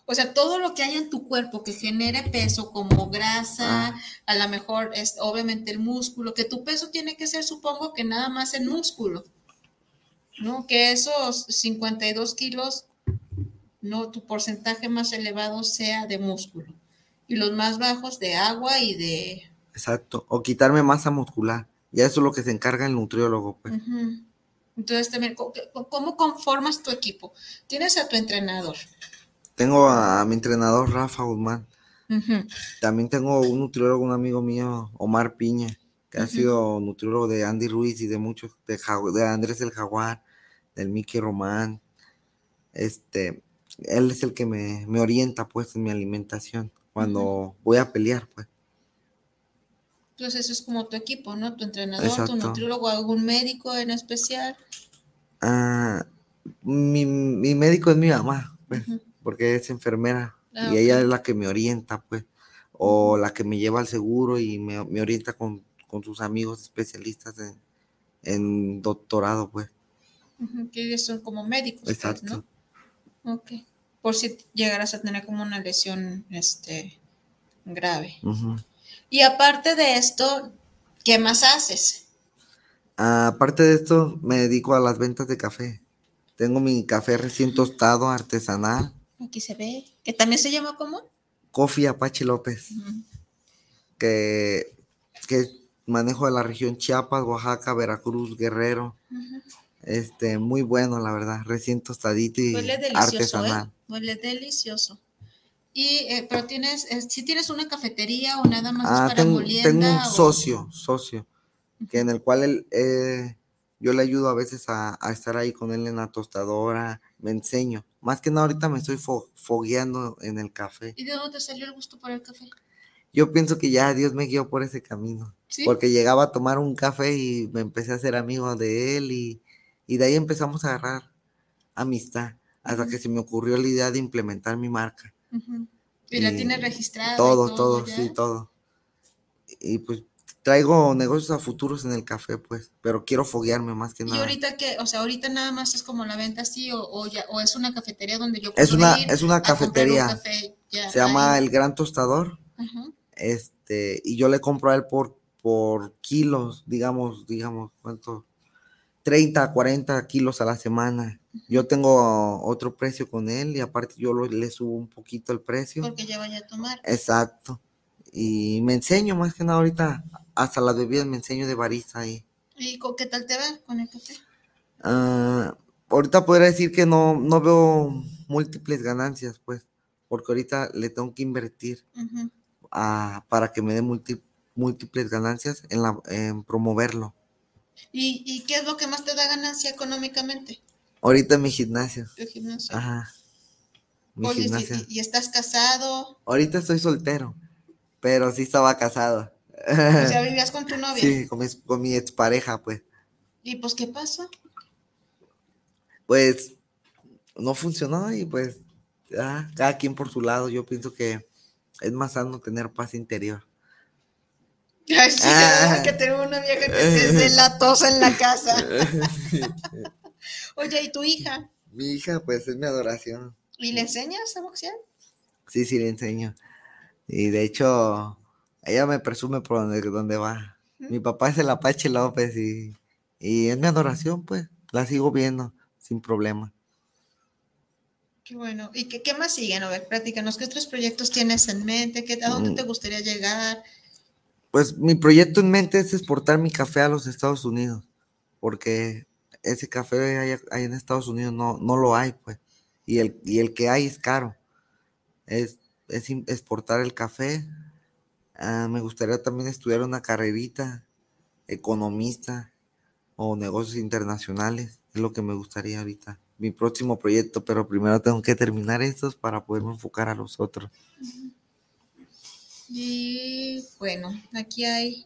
O sea, todo lo que hay en tu cuerpo que genere peso, como grasa, ah. a lo mejor es obviamente el músculo, que tu peso tiene que ser, supongo que nada más en músculo, ¿no? Que esos 52 kilos, no, tu porcentaje más elevado sea de músculo y los más bajos de agua y de... Exacto, o quitarme masa muscular. Ya eso es lo que se encarga el nutriólogo. Pues. Entonces, también, ¿cómo conformas tu equipo? Tienes a tu entrenador. Tengo a, mi entrenador Rafa Guzmán. También tengo un nutriólogo, un amigo mío, Omar Piña, que ha sido nutriólogo de Andy Ruiz y de muchos, de, de Andrés el Jaguar, del Mickey Román. Este, él es el que me, me orienta pues en mi alimentación cuando voy a pelear pues. Entonces eso es como tu equipo, ¿no? Tu entrenador, tu nutriólogo, algún médico en especial. Ah, mi, médico es mi mamá, pues, porque es enfermera ah, y ella es la que me orienta, pues, o la que me lleva al seguro y me, orienta con, sus amigos especialistas en, doctorado, pues. Que ellos son como médicos, pues, Exacto. ¿no? Ok. Por si llegaras a tener como una lesión este, grave. Y aparte de esto, ¿qué más haces? Aparte de esto, me dedico a las ventas de café. Tengo mi café recién tostado, artesanal. Aquí se ve. ¿Que también se llama cómo? Coffee Apache López. que, que manejo de la región Chiapas, Oaxaca, Veracruz, Guerrero. Este, muy bueno, la verdad. Recién tostadito y Huele delicioso, ¿eh? artesanal. Huele delicioso. Y, eh, pero tienes, eh, si tienes una cafetería o nada más ah, para tengo, tengo un socio, socio, que en el cual él, eh, yo le ayudo a veces a, estar ahí con él en la tostadora, me enseño. Más que nada ahorita me estoy fogueando en el café. ¿Y de dónde te salió el gusto por el café? Yo pienso que ya Dios me guió por ese camino. Porque llegaba a tomar un café y me empecé a ser amigo de él y, de ahí empezamos a agarrar amistad hasta que se me ocurrió la idea de implementar mi marca. ¿Y, la tienes registrada? Todo, todo, sí, todo. Y pues traigo negocios a futuros en el café, pues, pero quiero foguearme más que nada. ¿Y ahorita qué? O sea, ahorita nada más es como la venta así o, o, ya, o es una cafetería donde yo puedo Es una, es una cafetería. Se llama El Gran Tostador. Este, y yo le compro a él por, por kilos, digamos, digamos, ¿cuánto? 30, 40 kilos a la semana. Yo tengo otro precio con él y aparte yo le subo un poquito el precio. Porque ya vaya a tomar. Exacto. Y me enseño más que nada ahorita, hasta las bebidas me enseño de barista ahí. ¿Y qué tal te va con el café? Ah, ahorita podría decir que no, no veo múltiples ganancias, pues, porque ahorita le tengo que invertir para que me dé múltiples ganancias en, la, en promoverlo. ¿Y, qué es lo que más te da ganancia económicamente? Ahorita mi gimnasio. ¿Tu gimnasio? Ajá. Mi gimnasio. ¿y, estás casado? Ahorita estoy soltero, pero sí estaba casado. O sea, vivías con tu novia. <laughs> Sí, con mi, con mi expareja, pues. ¿Y pues qué pasó? Pues no funcionó y pues ya, cada quien por su lado. Yo pienso que es más sano tener paz interior. Ay, sí, ah. que tengo una vieja que te la tos en la casa. <laughs> Oye, ¿y tu hija? Mi hija, pues es mi adoración. ¿Y le enseñas a boxear? Sí, sí, le enseño. Y de hecho, ella me presume por donde, donde va. Mi papá es el Apache López y, y es mi adoración, pues. La sigo viendo sin problema. Qué bueno. ¿Y qué, qué más siguen? A ver, platícanos, ¿qué otros proyectos tienes en mente? ¿Qué, ¿A dónde Mm. te gustaría llegar? Pues mi proyecto en mente es exportar mi café a los Estados Unidos, porque ese café ahí, ahí en Estados Unidos no, no lo hay, pues, y el, y el que hay es caro. Es, es exportar el café. Ah, me gustaría también estudiar una carrerita, economista o negocios internacionales, es lo que me gustaría ahorita. Mi próximo proyecto, pero primero tengo que terminar estos para poderme enfocar a los otros. Y bueno, aquí hay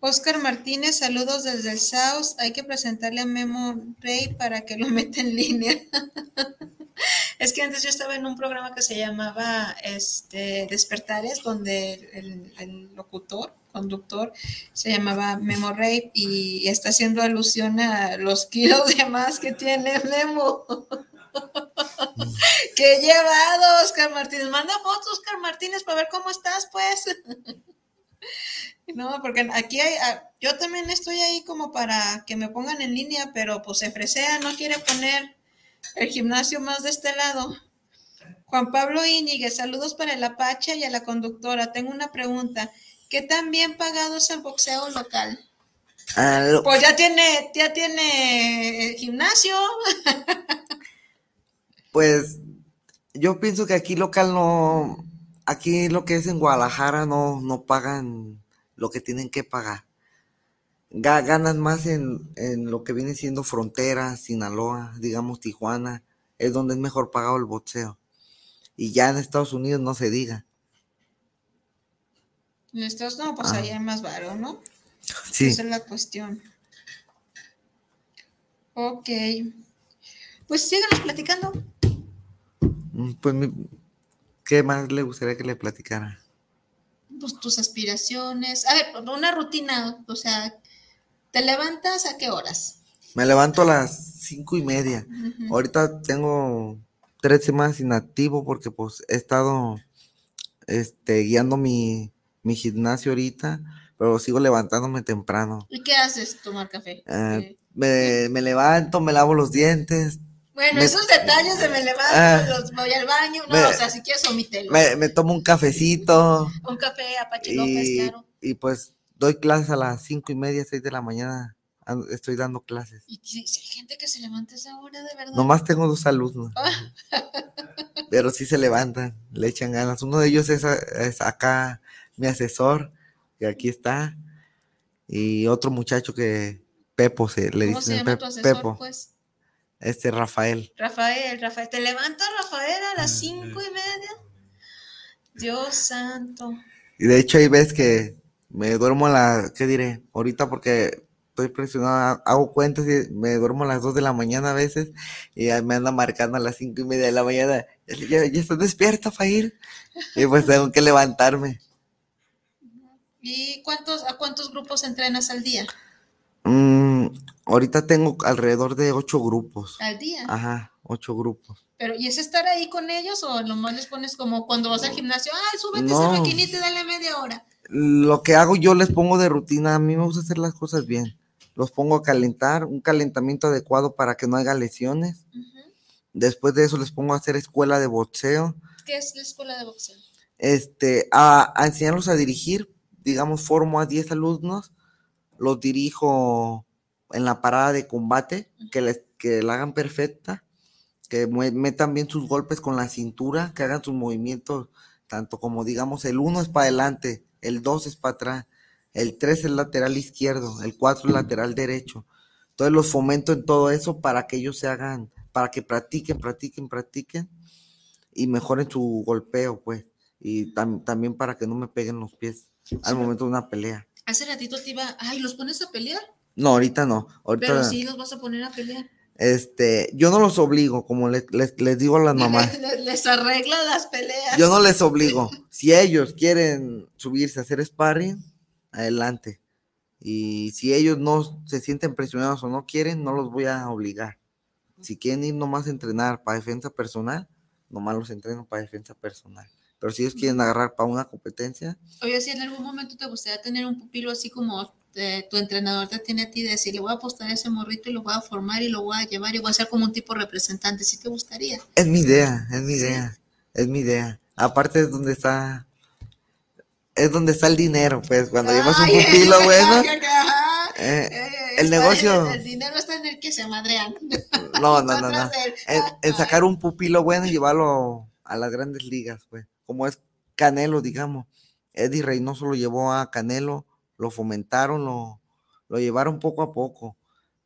Oscar Martínez, saludos desde el South. Hay que presentarle a Memo Rey para que lo <laughs> meta en línea. <laughs> es que antes yo estaba en un programa que se llamaba este, Despertares, donde el, el locutor, conductor, se llamaba Memo Rey y está haciendo alusión a los kilos de más que tiene Memo. <laughs> <laughs> ¡Qué llevado, Oscar Martínez! Manda fotos, Oscar Martínez, para ver cómo estás, pues. <laughs> No, porque aquí hay, ah, yo también estoy ahí como para que me pongan en línea, pero pues se fresea, no quiere poner el gimnasio más de este lado. Juan Pablo Íñiguez, saludos para el Apache y a la conductora. Tengo una pregunta. ¿Qué tan bien pagado es el boxeo local? Ah, lo- Pues ya tiene, ya tiene el gimnasio. <laughs> Pues yo pienso que aquí local no, aquí lo que es en Guadalajara no, no pagan lo que tienen que pagar. Ga- ganan más en, en lo que viene siendo frontera, Sinaloa, digamos Tijuana, es donde es mejor pagado el boxeo. Y ya en Estados Unidos no se diga. En Estados no, pues Ah. allá hay más varo, ¿no? Sí, Esa es la cuestión. Ok. Pues síganos platicando. Mm, pues ¿qué más le gustaría que le platicara? pues, tus aspiraciones. A ver, una rutina, o sea, ¿te levantas a qué horas? Me levanto a las cinco y media. Ahorita tengo tres semanas inactivo porque pues he estado este, guiando mi, mi gimnasio ahorita, pero sigo levantándome temprano. ¿Y qué haces? Tomar café. Ah, Eh, me, me levanto, me lavo los dientes, bueno, me- esos detalles de me levanto, Ah. los voy al baño, no, Me- o sea, si quieres omítelo. me, me tomo un cafecito Un café, Apache López, y, claro. y pues doy clases a las cinco y media, seis de la mañana. Estoy dando clases. Y si, si hay gente que se levanta a esa hora, de verdad. Nomás tengo dos alumnos. Ah. Pero sí se levantan, le echan ganas. Uno de ellos es, es acá mi asesor, que aquí está. Y otro muchacho que Pepo se le ¿Cómo se dicen llama Pe- tu asesor, Pepo, pues? Este Rafael. Rafael, Rafael. ¿Te levantas, Rafael, a las cinco y media? Dios santo. Y de hecho hay veces que me duermo a la, ¿qué diré? Ahorita porque estoy presionado, hago cuentas y me duermo a las 2 de la mañana a veces y me anda marcando a las cinco y media de la mañana. Ya, ya estás despierta, Fair. Y pues tengo que levantarme. ¿Y cuántos, a cuántos grupos entrenas al día? Mm, ahorita tengo alrededor de ocho grupos. Al día. Ajá, ocho grupos. Pero, ¿y es estar ahí con ellos o nomás les pones como cuando vas al gimnasio? ¡Ay, súbete No. esa maquinita y dale media hora! Lo que hago yo les pongo de rutina. A mí me gusta hacer las cosas bien. Los pongo a calentar, un calentamiento adecuado para que no haya lesiones. Después de eso les pongo a hacer escuela de boxeo. ¿Qué es la escuela de boxeo? Este, a, a enseñarlos a dirigir. Digamos, formo a 10 alumnos. Los dirijo en la parada de combate, que, les, que la hagan perfecta. Que metan bien sus golpes con la cintura, que hagan sus movimientos, tanto como digamos, el 1 es para adelante, el 2 es para atrás, el 3 es lateral izquierdo, el 4 es lateral derecho. Entonces los fomento en todo eso para que ellos se hagan, para que practiquen, practiquen, practiquen y mejoren su golpeo, pues. Y tam- también para que no me peguen los pies al momento de una pelea. Hace ratito te iba, ay, ¿los pones a pelear? No, ahorita no. Ahorita, Pero sí los vas a poner a pelear. este, yo no los obligo, como le- les, les digo a las <laughs> mamás. Les, les arregla las peleas. Yo no les <laughs> obligo. Si ellos quieren subirse a hacer sparring, adelante. Y si ellos no se sienten presionados o no quieren, no los voy a obligar. Si quieren ir nomás a entrenar para defensa personal, nomás los entreno para defensa personal. Pero si ellos quieren agarrar para una competencia, Oye, si en algún momento te gustaría tener un pupilo así como eh, tu entrenador te tiene a ti de decir, le voy a apostar a ese morrito y lo voy a formar y lo voy a llevar y voy a ser como un tipo representante, ¿sí te gustaría? Es mi idea, es mi idea, es mi idea. Aparte es donde está, es donde está el dinero, pues, cuando llevas un pupilo <laughs> bueno. eh, Eh, el está- negocio- El, dinero está en el que se madrean. <laughs> No, no, no, no. En, en sacar un pupilo bueno y llevarlo a las grandes ligas, pues. Como es Canelo, digamos. Eddie Reynoso lo llevó a Canelo, lo fomentaron, lo, lo llevaron poco a poco,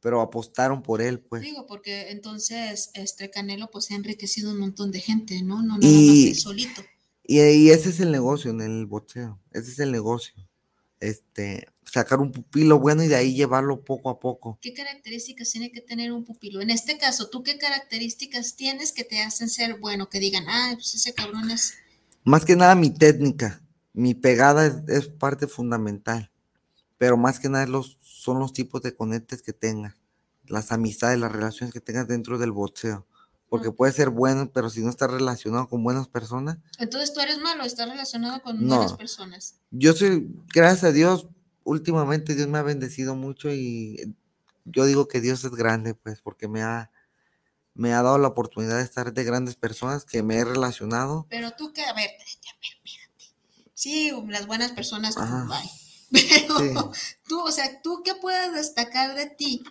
pero apostaron por él, pues. Digo, porque entonces este Canelo pues ha enriquecido un montón de gente, ¿no? No nada Y- él solito. Y, y ese es el negocio en el boxeo. Ese es el negocio. Este, sacar un pupilo bueno y de ahí llevarlo poco a poco. ¿Qué características tiene que tener un pupilo? En este caso, ¿tú qué características tienes que te hacen ser bueno? Que digan, ah, pues ese cabrón es... Más que nada mi técnica, mi pegada es, es parte fundamental, pero más que nada los, son los tipos de conectes que tengas, las amistades, las relaciones que tengas dentro del boxeo, porque puede ser bueno, pero si no estás relacionado con buenas personas, Entonces tú eres malo, estás relacionado con No. buenas personas. yo soy, gracias a Dios, últimamente Dios me ha bendecido mucho y yo digo que Dios es grande, pues, porque me ha, me ha dado la oportunidad de estar de grandes personas que me he relacionado. Pero tú que, a ver, espérate, a ver, espérate. Sí, las buenas personas, Ajá. bye. Pero Sí. <laughs> tú, o sea, ¿tú qué puedes destacar de ti?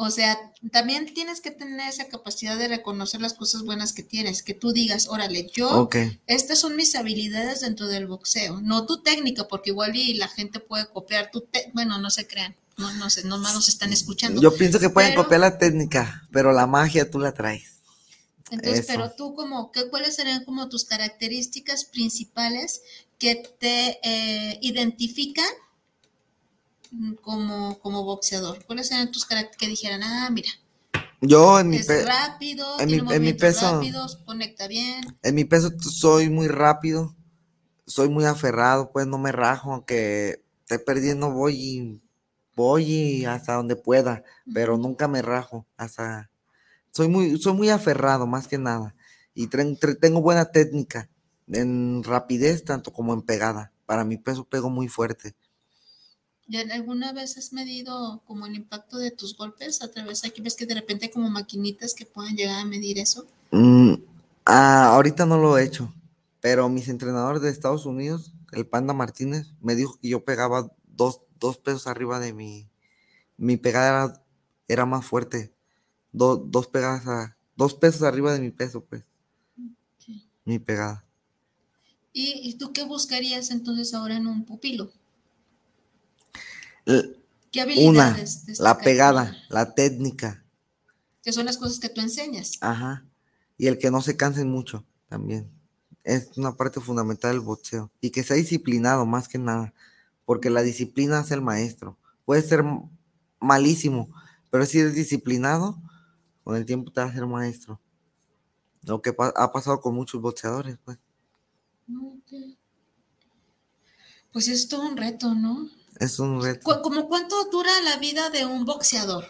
O sea, también tienes que tener esa capacidad de reconocer las cosas buenas que tienes, que tú digas, órale, yo, estas son mis habilidades dentro del boxeo, no tu técnica, porque igual y la gente puede copiar tu te bueno, no se crean, no, no sé, nomás nos están escuchando. yo pienso que pueden Pero- copiar la técnica, pero la magia tú la traes. Entonces, Eso. pero tú como, ¿qué, ¿cuáles serían como tus características principales que te eh, identifican como, como boxeador? ¿Cuáles serían tus características que dijeran, ah, mira, Yo en mi, es pe- rápido, en tiene mi- en mi movimientos peso- rápidos, conecta bien? en mi peso soy muy rápido, soy muy aferrado, pues no me rajo, aunque esté perdiendo voy y voy y hasta donde pueda, pero nunca me rajo, hasta soy muy, soy muy aferrado más que nada y tengo buena técnica en rapidez tanto como en pegada. Para mi peso pego muy fuerte. ¿Ya alguna vez has medido como el impacto de tus golpes a través? Aquí ves que de repente hay como maquinitas que pueden llegar a medir eso. Mm, ah, ahorita no lo he hecho, pero mis entrenadores de Estados Unidos, el Panda Martínez, me dijo que yo pegaba dos, dos pesos arriba de mi, mi pegada era, era más fuerte, do- dos pegadas a, dos pesos arriba de mi peso, pues, Sí. mi pegada. ¿Y, y tú qué buscarías entonces ahora en un pupilo? L- ¿Qué Una, habilidades? la destacarías? pegada, la técnica, Que son las cosas que tú enseñas. ajá, y el que no se cansen mucho también. Es una parte fundamental del boxeo. Y que sea disciplinado más que nada, porque la disciplina hace el maestro. Puede ser malísimo, pero si eres disciplinado, con el tiempo te va a ser maestro. Lo que pa- ha pasado con muchos boxeadores, pues. Pues es todo un reto, ¿no? Es un reto. ¿Como cuánto dura la vida de un boxeador?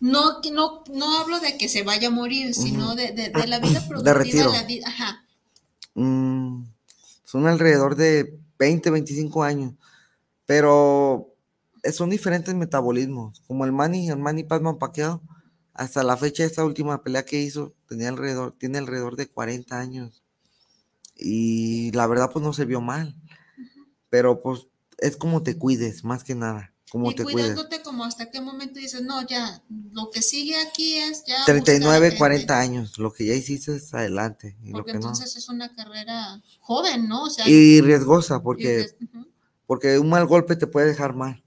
No, no, no hablo de que se vaya a morir, sino de, de- de la vida productiva, retiro. la vida, ajá. Mm, son alrededor de 20, 25 años, pero son diferentes metabolismos, como el Manny, el Manny Pacman Pacquiao, hasta la fecha de esta última pelea que hizo, tenía alrededor, tiene alrededor de 40 años, y la verdad pues no se vio mal, pero pues es como te cuides, más que nada, como Y te cuides. cuidándote como hasta qué momento dices, no, ya, lo que sigue aquí es ya. 39, buscar, 40 años, lo que ya hiciste es adelante, y lo Porque no. entonces es una carrera joven, ¿no? O sea, Y riesgosa, y porque porque un mal golpe te puede dejar mal.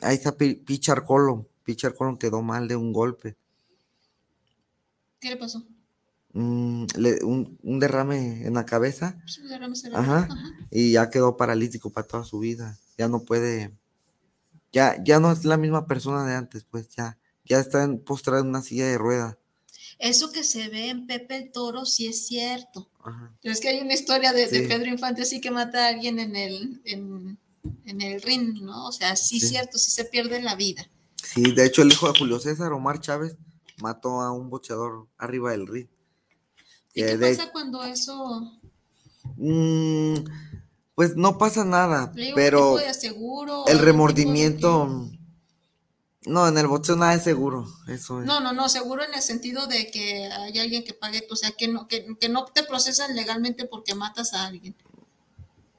Ahí está Pi- Pichar Colon. Pichar Colon quedó mal de un golpe. ¿qué le pasó? Mm, le- un, un derrame en la cabeza derrame cerebral. Ajá. Ajá. y ya quedó paralítico para toda su vida. Ya no puede, ya, ya no es la misma persona de antes, pues ya, ya está en- postrado en una silla de ruedas. Eso que se ve en Pepe el Toro sí es cierto. Ajá. Pero es que hay una historia de. Pedro Infante así que mata a alguien en el, en, en el ring, ¿no? O sea, sí es Sí. cierto, sí se pierde la vida. Sí, de hecho el hijo de Julio César, Omar Chávez, mató a un boxeador arriba del ring. ¿Y Que qué de- pasa cuando eso... Mm, Pues no pasa nada, pero tipo de seguro, el remordimiento, de no, en el boxeo nada es seguro, eso es. No, no, no, seguro en el sentido de que hay alguien que pague, o sea, que no, que, que no te procesan legalmente porque matas a alguien.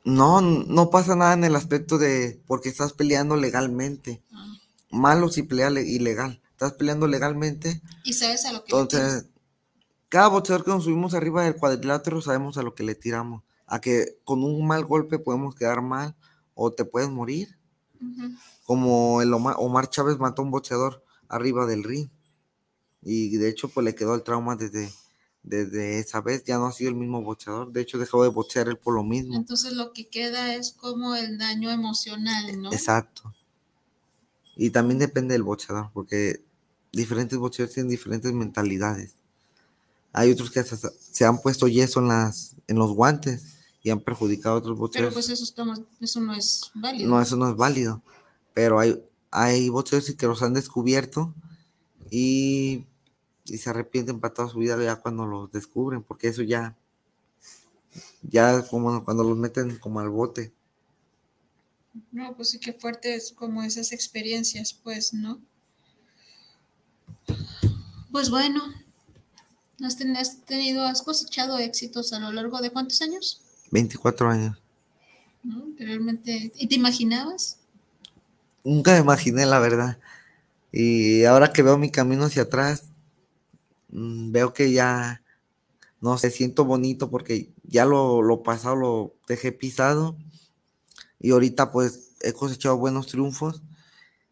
No, no pasa nada en el aspecto de porque estás peleando legalmente. Ah, Malo si pelea le- ilegal. Estás peleando legalmente, Y sabes a lo que entonces cada boxeador que nos subimos arriba del cuadrilátero sabemos a lo que le tiramos. A que con un mal golpe podemos quedar mal o te puedes morir. Como el Omar, Omar Chávez mató a un boxeador arriba del ring. Y de hecho, pues le quedó el trauma desde, desde esa vez. Ya no ha sido el mismo boxeador. De hecho, dejó de boxear él por lo mismo. Entonces lo que queda es como el daño emocional, ¿no? Exacto. Y también depende del boxeador, porque diferentes boxeadores tienen diferentes mentalidades. Hay otros que hasta se han puesto yeso en, las, en los guantes y han perjudicado a otros Pero boxeadores. pues eso, estamos, eso no es válido. No, eso no es válido. Pero hay, hay boxeadores que los han descubierto y, y se arrepienten para toda su vida ya cuando los descubren, porque eso ya, ya como cuando los meten como al bote. No, pues sí que fuerte es como esas experiencias, pues, ¿no? Pues bueno, has, ten- has tenido, has cosechado éxitos a lo largo de cuántos años? 24 años. ¿No? Realmente, ¿y te imaginabas? Nunca me imaginé, la verdad. Y ahora que veo mi camino hacia atrás, mm, veo que ya, no sé, siento bonito porque ya lo, lo pasado lo dejé pisado. Y ahorita pues he cosechado buenos triunfos,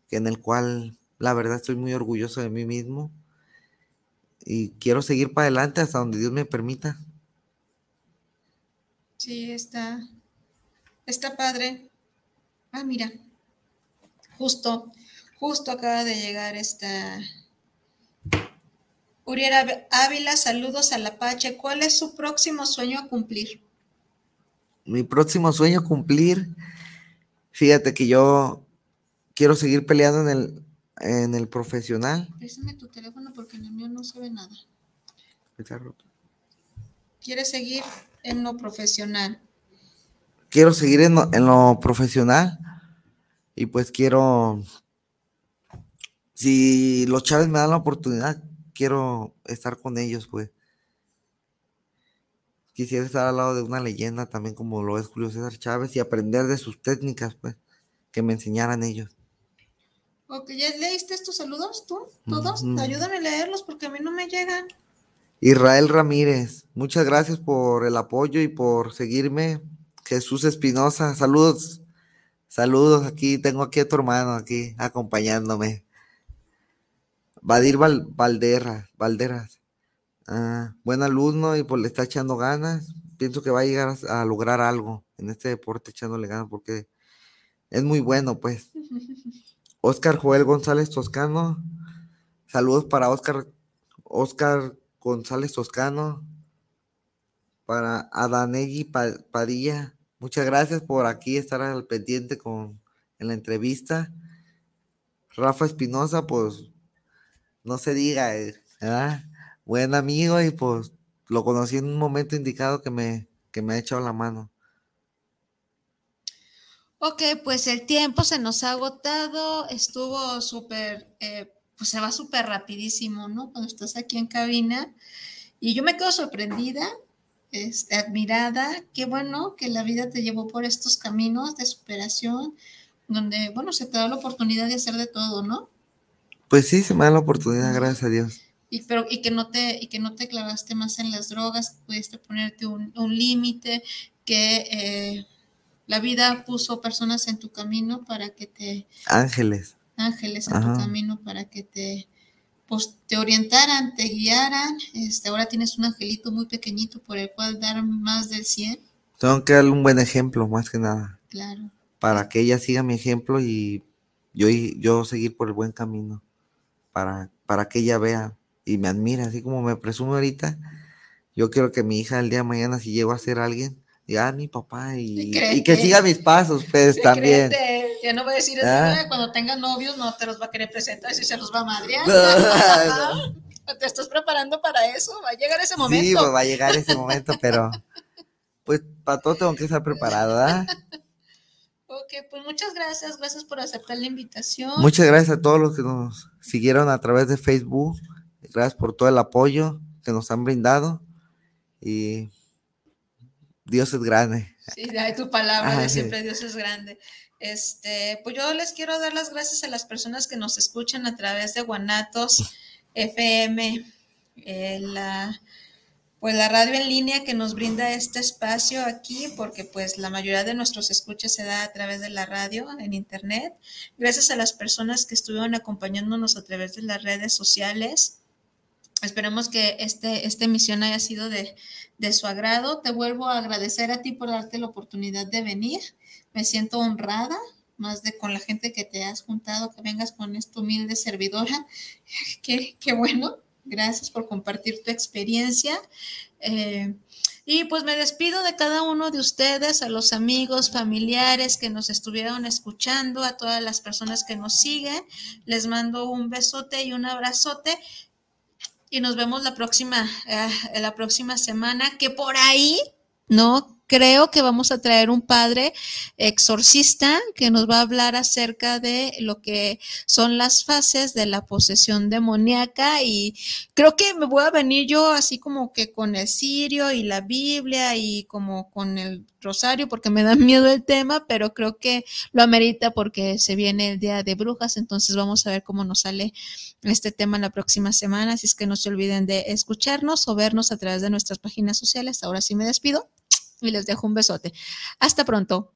que en el cual la verdad estoy muy orgulloso de mí mismo. Y quiero seguir para adelante hasta donde Dios me permita. Sí, está, está padre. Ah, mira, justo, justo acaba de llegar esta Uriel Ávila- saludos a la Pache. ¿Cuál es su próximo sueño a cumplir? Mi próximo sueño cumplir, fíjate que yo quiero seguir peleando en el, en el profesional. Préstame tu teléfono porque en el mío no se ve nada. Está roto. ¿Quieres seguir en lo profesional? Quiero seguir en lo, en lo profesional y pues quiero, si los Chávez me dan la oportunidad, quiero estar con ellos, pues. Quisiera estar al lado de una leyenda también como lo es Julio César Chávez y aprender de sus técnicas, pues, que me enseñaran ellos. Ok, ¿ya leíste estos saludos tú? ¿Todos? Ayúdame a leerlos porque a mí no me llegan. Israel Ramírez, muchas gracias por el apoyo y por seguirme. Jesús Espinosa, saludos, saludos, aquí tengo aquí a tu hermano aquí acompañándome. Vadir Val- Valderra, Valderas, ah, buen alumno y pues le está echando ganas. Pienso que va a llegar a, a lograr algo en este deporte echándole ganas porque es muy bueno, pues. <laughs> Oscar Joel González Toscano, saludos para Oscar, Oscar González Toscano, para Adanelli Pa- Padilla. Muchas gracias por aquí estar al pendiente con en la entrevista. Rafa Espinosa, pues no se diga, eh, ¿verdad? Buen amigo y pues lo conocí en un momento indicado que me, que me ha echado la mano. Ok, pues el tiempo se nos ha agotado, estuvo súper, eh, pues se va súper rapidísimo, ¿no? Cuando estás aquí en cabina. Y yo me quedo sorprendida, este, admirada, qué bueno que la vida te llevó por estos caminos de superación, donde, bueno, se te da la oportunidad de hacer de todo, ¿no? Pues sí, se me da la oportunidad, gracias a Dios. Y, pero, y, que no te, y que no te clavaste más en las drogas, que pudiste ponerte un, un límite, que eh, la vida puso personas en tu camino para que te, Ángeles. ángeles en Ajá. tu camino para que te, pues, te orientaran, te guiaran. Este, ahora tienes un angelito muy pequeñito por el cual dar más del 100, Tengo que darle un buen ejemplo, más que nada. claro. para que ella siga mi ejemplo y yo, yo seguir por el buen camino, para, para que ella vea y me admire, así como me presume ahorita. Yo quiero que mi hija el día de mañana, si llego a ser alguien, diga, ah, mi papá, y, Sí, y que siga mis pasos, pues Sí, también. Ya no va a decir, Ah. "Ah, cuando tengan novios no te los va a querer presentar, si se los va a madrear. No. <laughs> Te estás preparando para eso, va a llegar ese Sí, momento. pues va a llegar ese momento, pero pues para todo tengo que estar preparado, ¿verdad? Ok, pues muchas gracias, gracias por aceptar la invitación. Muchas gracias a todos los que nos siguieron a través de Facebook. Gracias por todo el apoyo que nos han brindado. Y Dios es grande. Sí, hay tu palabra Ajá, de sí. siempre Dios es grande. Este, pues yo les quiero dar las gracias a las personas que nos escuchan a través de Guanatos <laughs> FM, eh, la, pues la radio en línea que nos brinda este espacio aquí, porque pues la mayoría de nuestros escuchas se da a través de la radio, en internet. Gracias a las personas que estuvieron acompañándonos a través de las redes sociales. Esperemos que este, esta emisión haya sido de, de su agrado. Te vuelvo a agradecer a ti por darte la oportunidad de venir. Me siento honrada, más de con la gente que te has juntado, que vengas con esta humilde servidora. <laughs> Qué, qué bueno. Gracias por compartir tu experiencia. Eh, y pues me despido de cada uno de ustedes, a los amigos, familiares que nos estuvieron escuchando, a todas las personas que nos siguen. Les mando un besote y un abrazote y nos vemos la próxima, eh, la próxima semana, que por ahí, ¿no? Creo que vamos a traer un padre exorcista que nos va a hablar acerca de lo que son las fases de la posesión demoníaca y creo que me voy a venir yo así como que con el cirio y la Biblia y como con el rosario porque me da miedo el tema, pero creo que lo amerita porque se viene el Día de Brujas, entonces vamos a ver cómo nos sale este tema la próxima semana, así es que no se olviden de escucharnos o vernos a través de nuestras páginas sociales. Ahora sí me despido y les dejo un besote. Hasta pronto.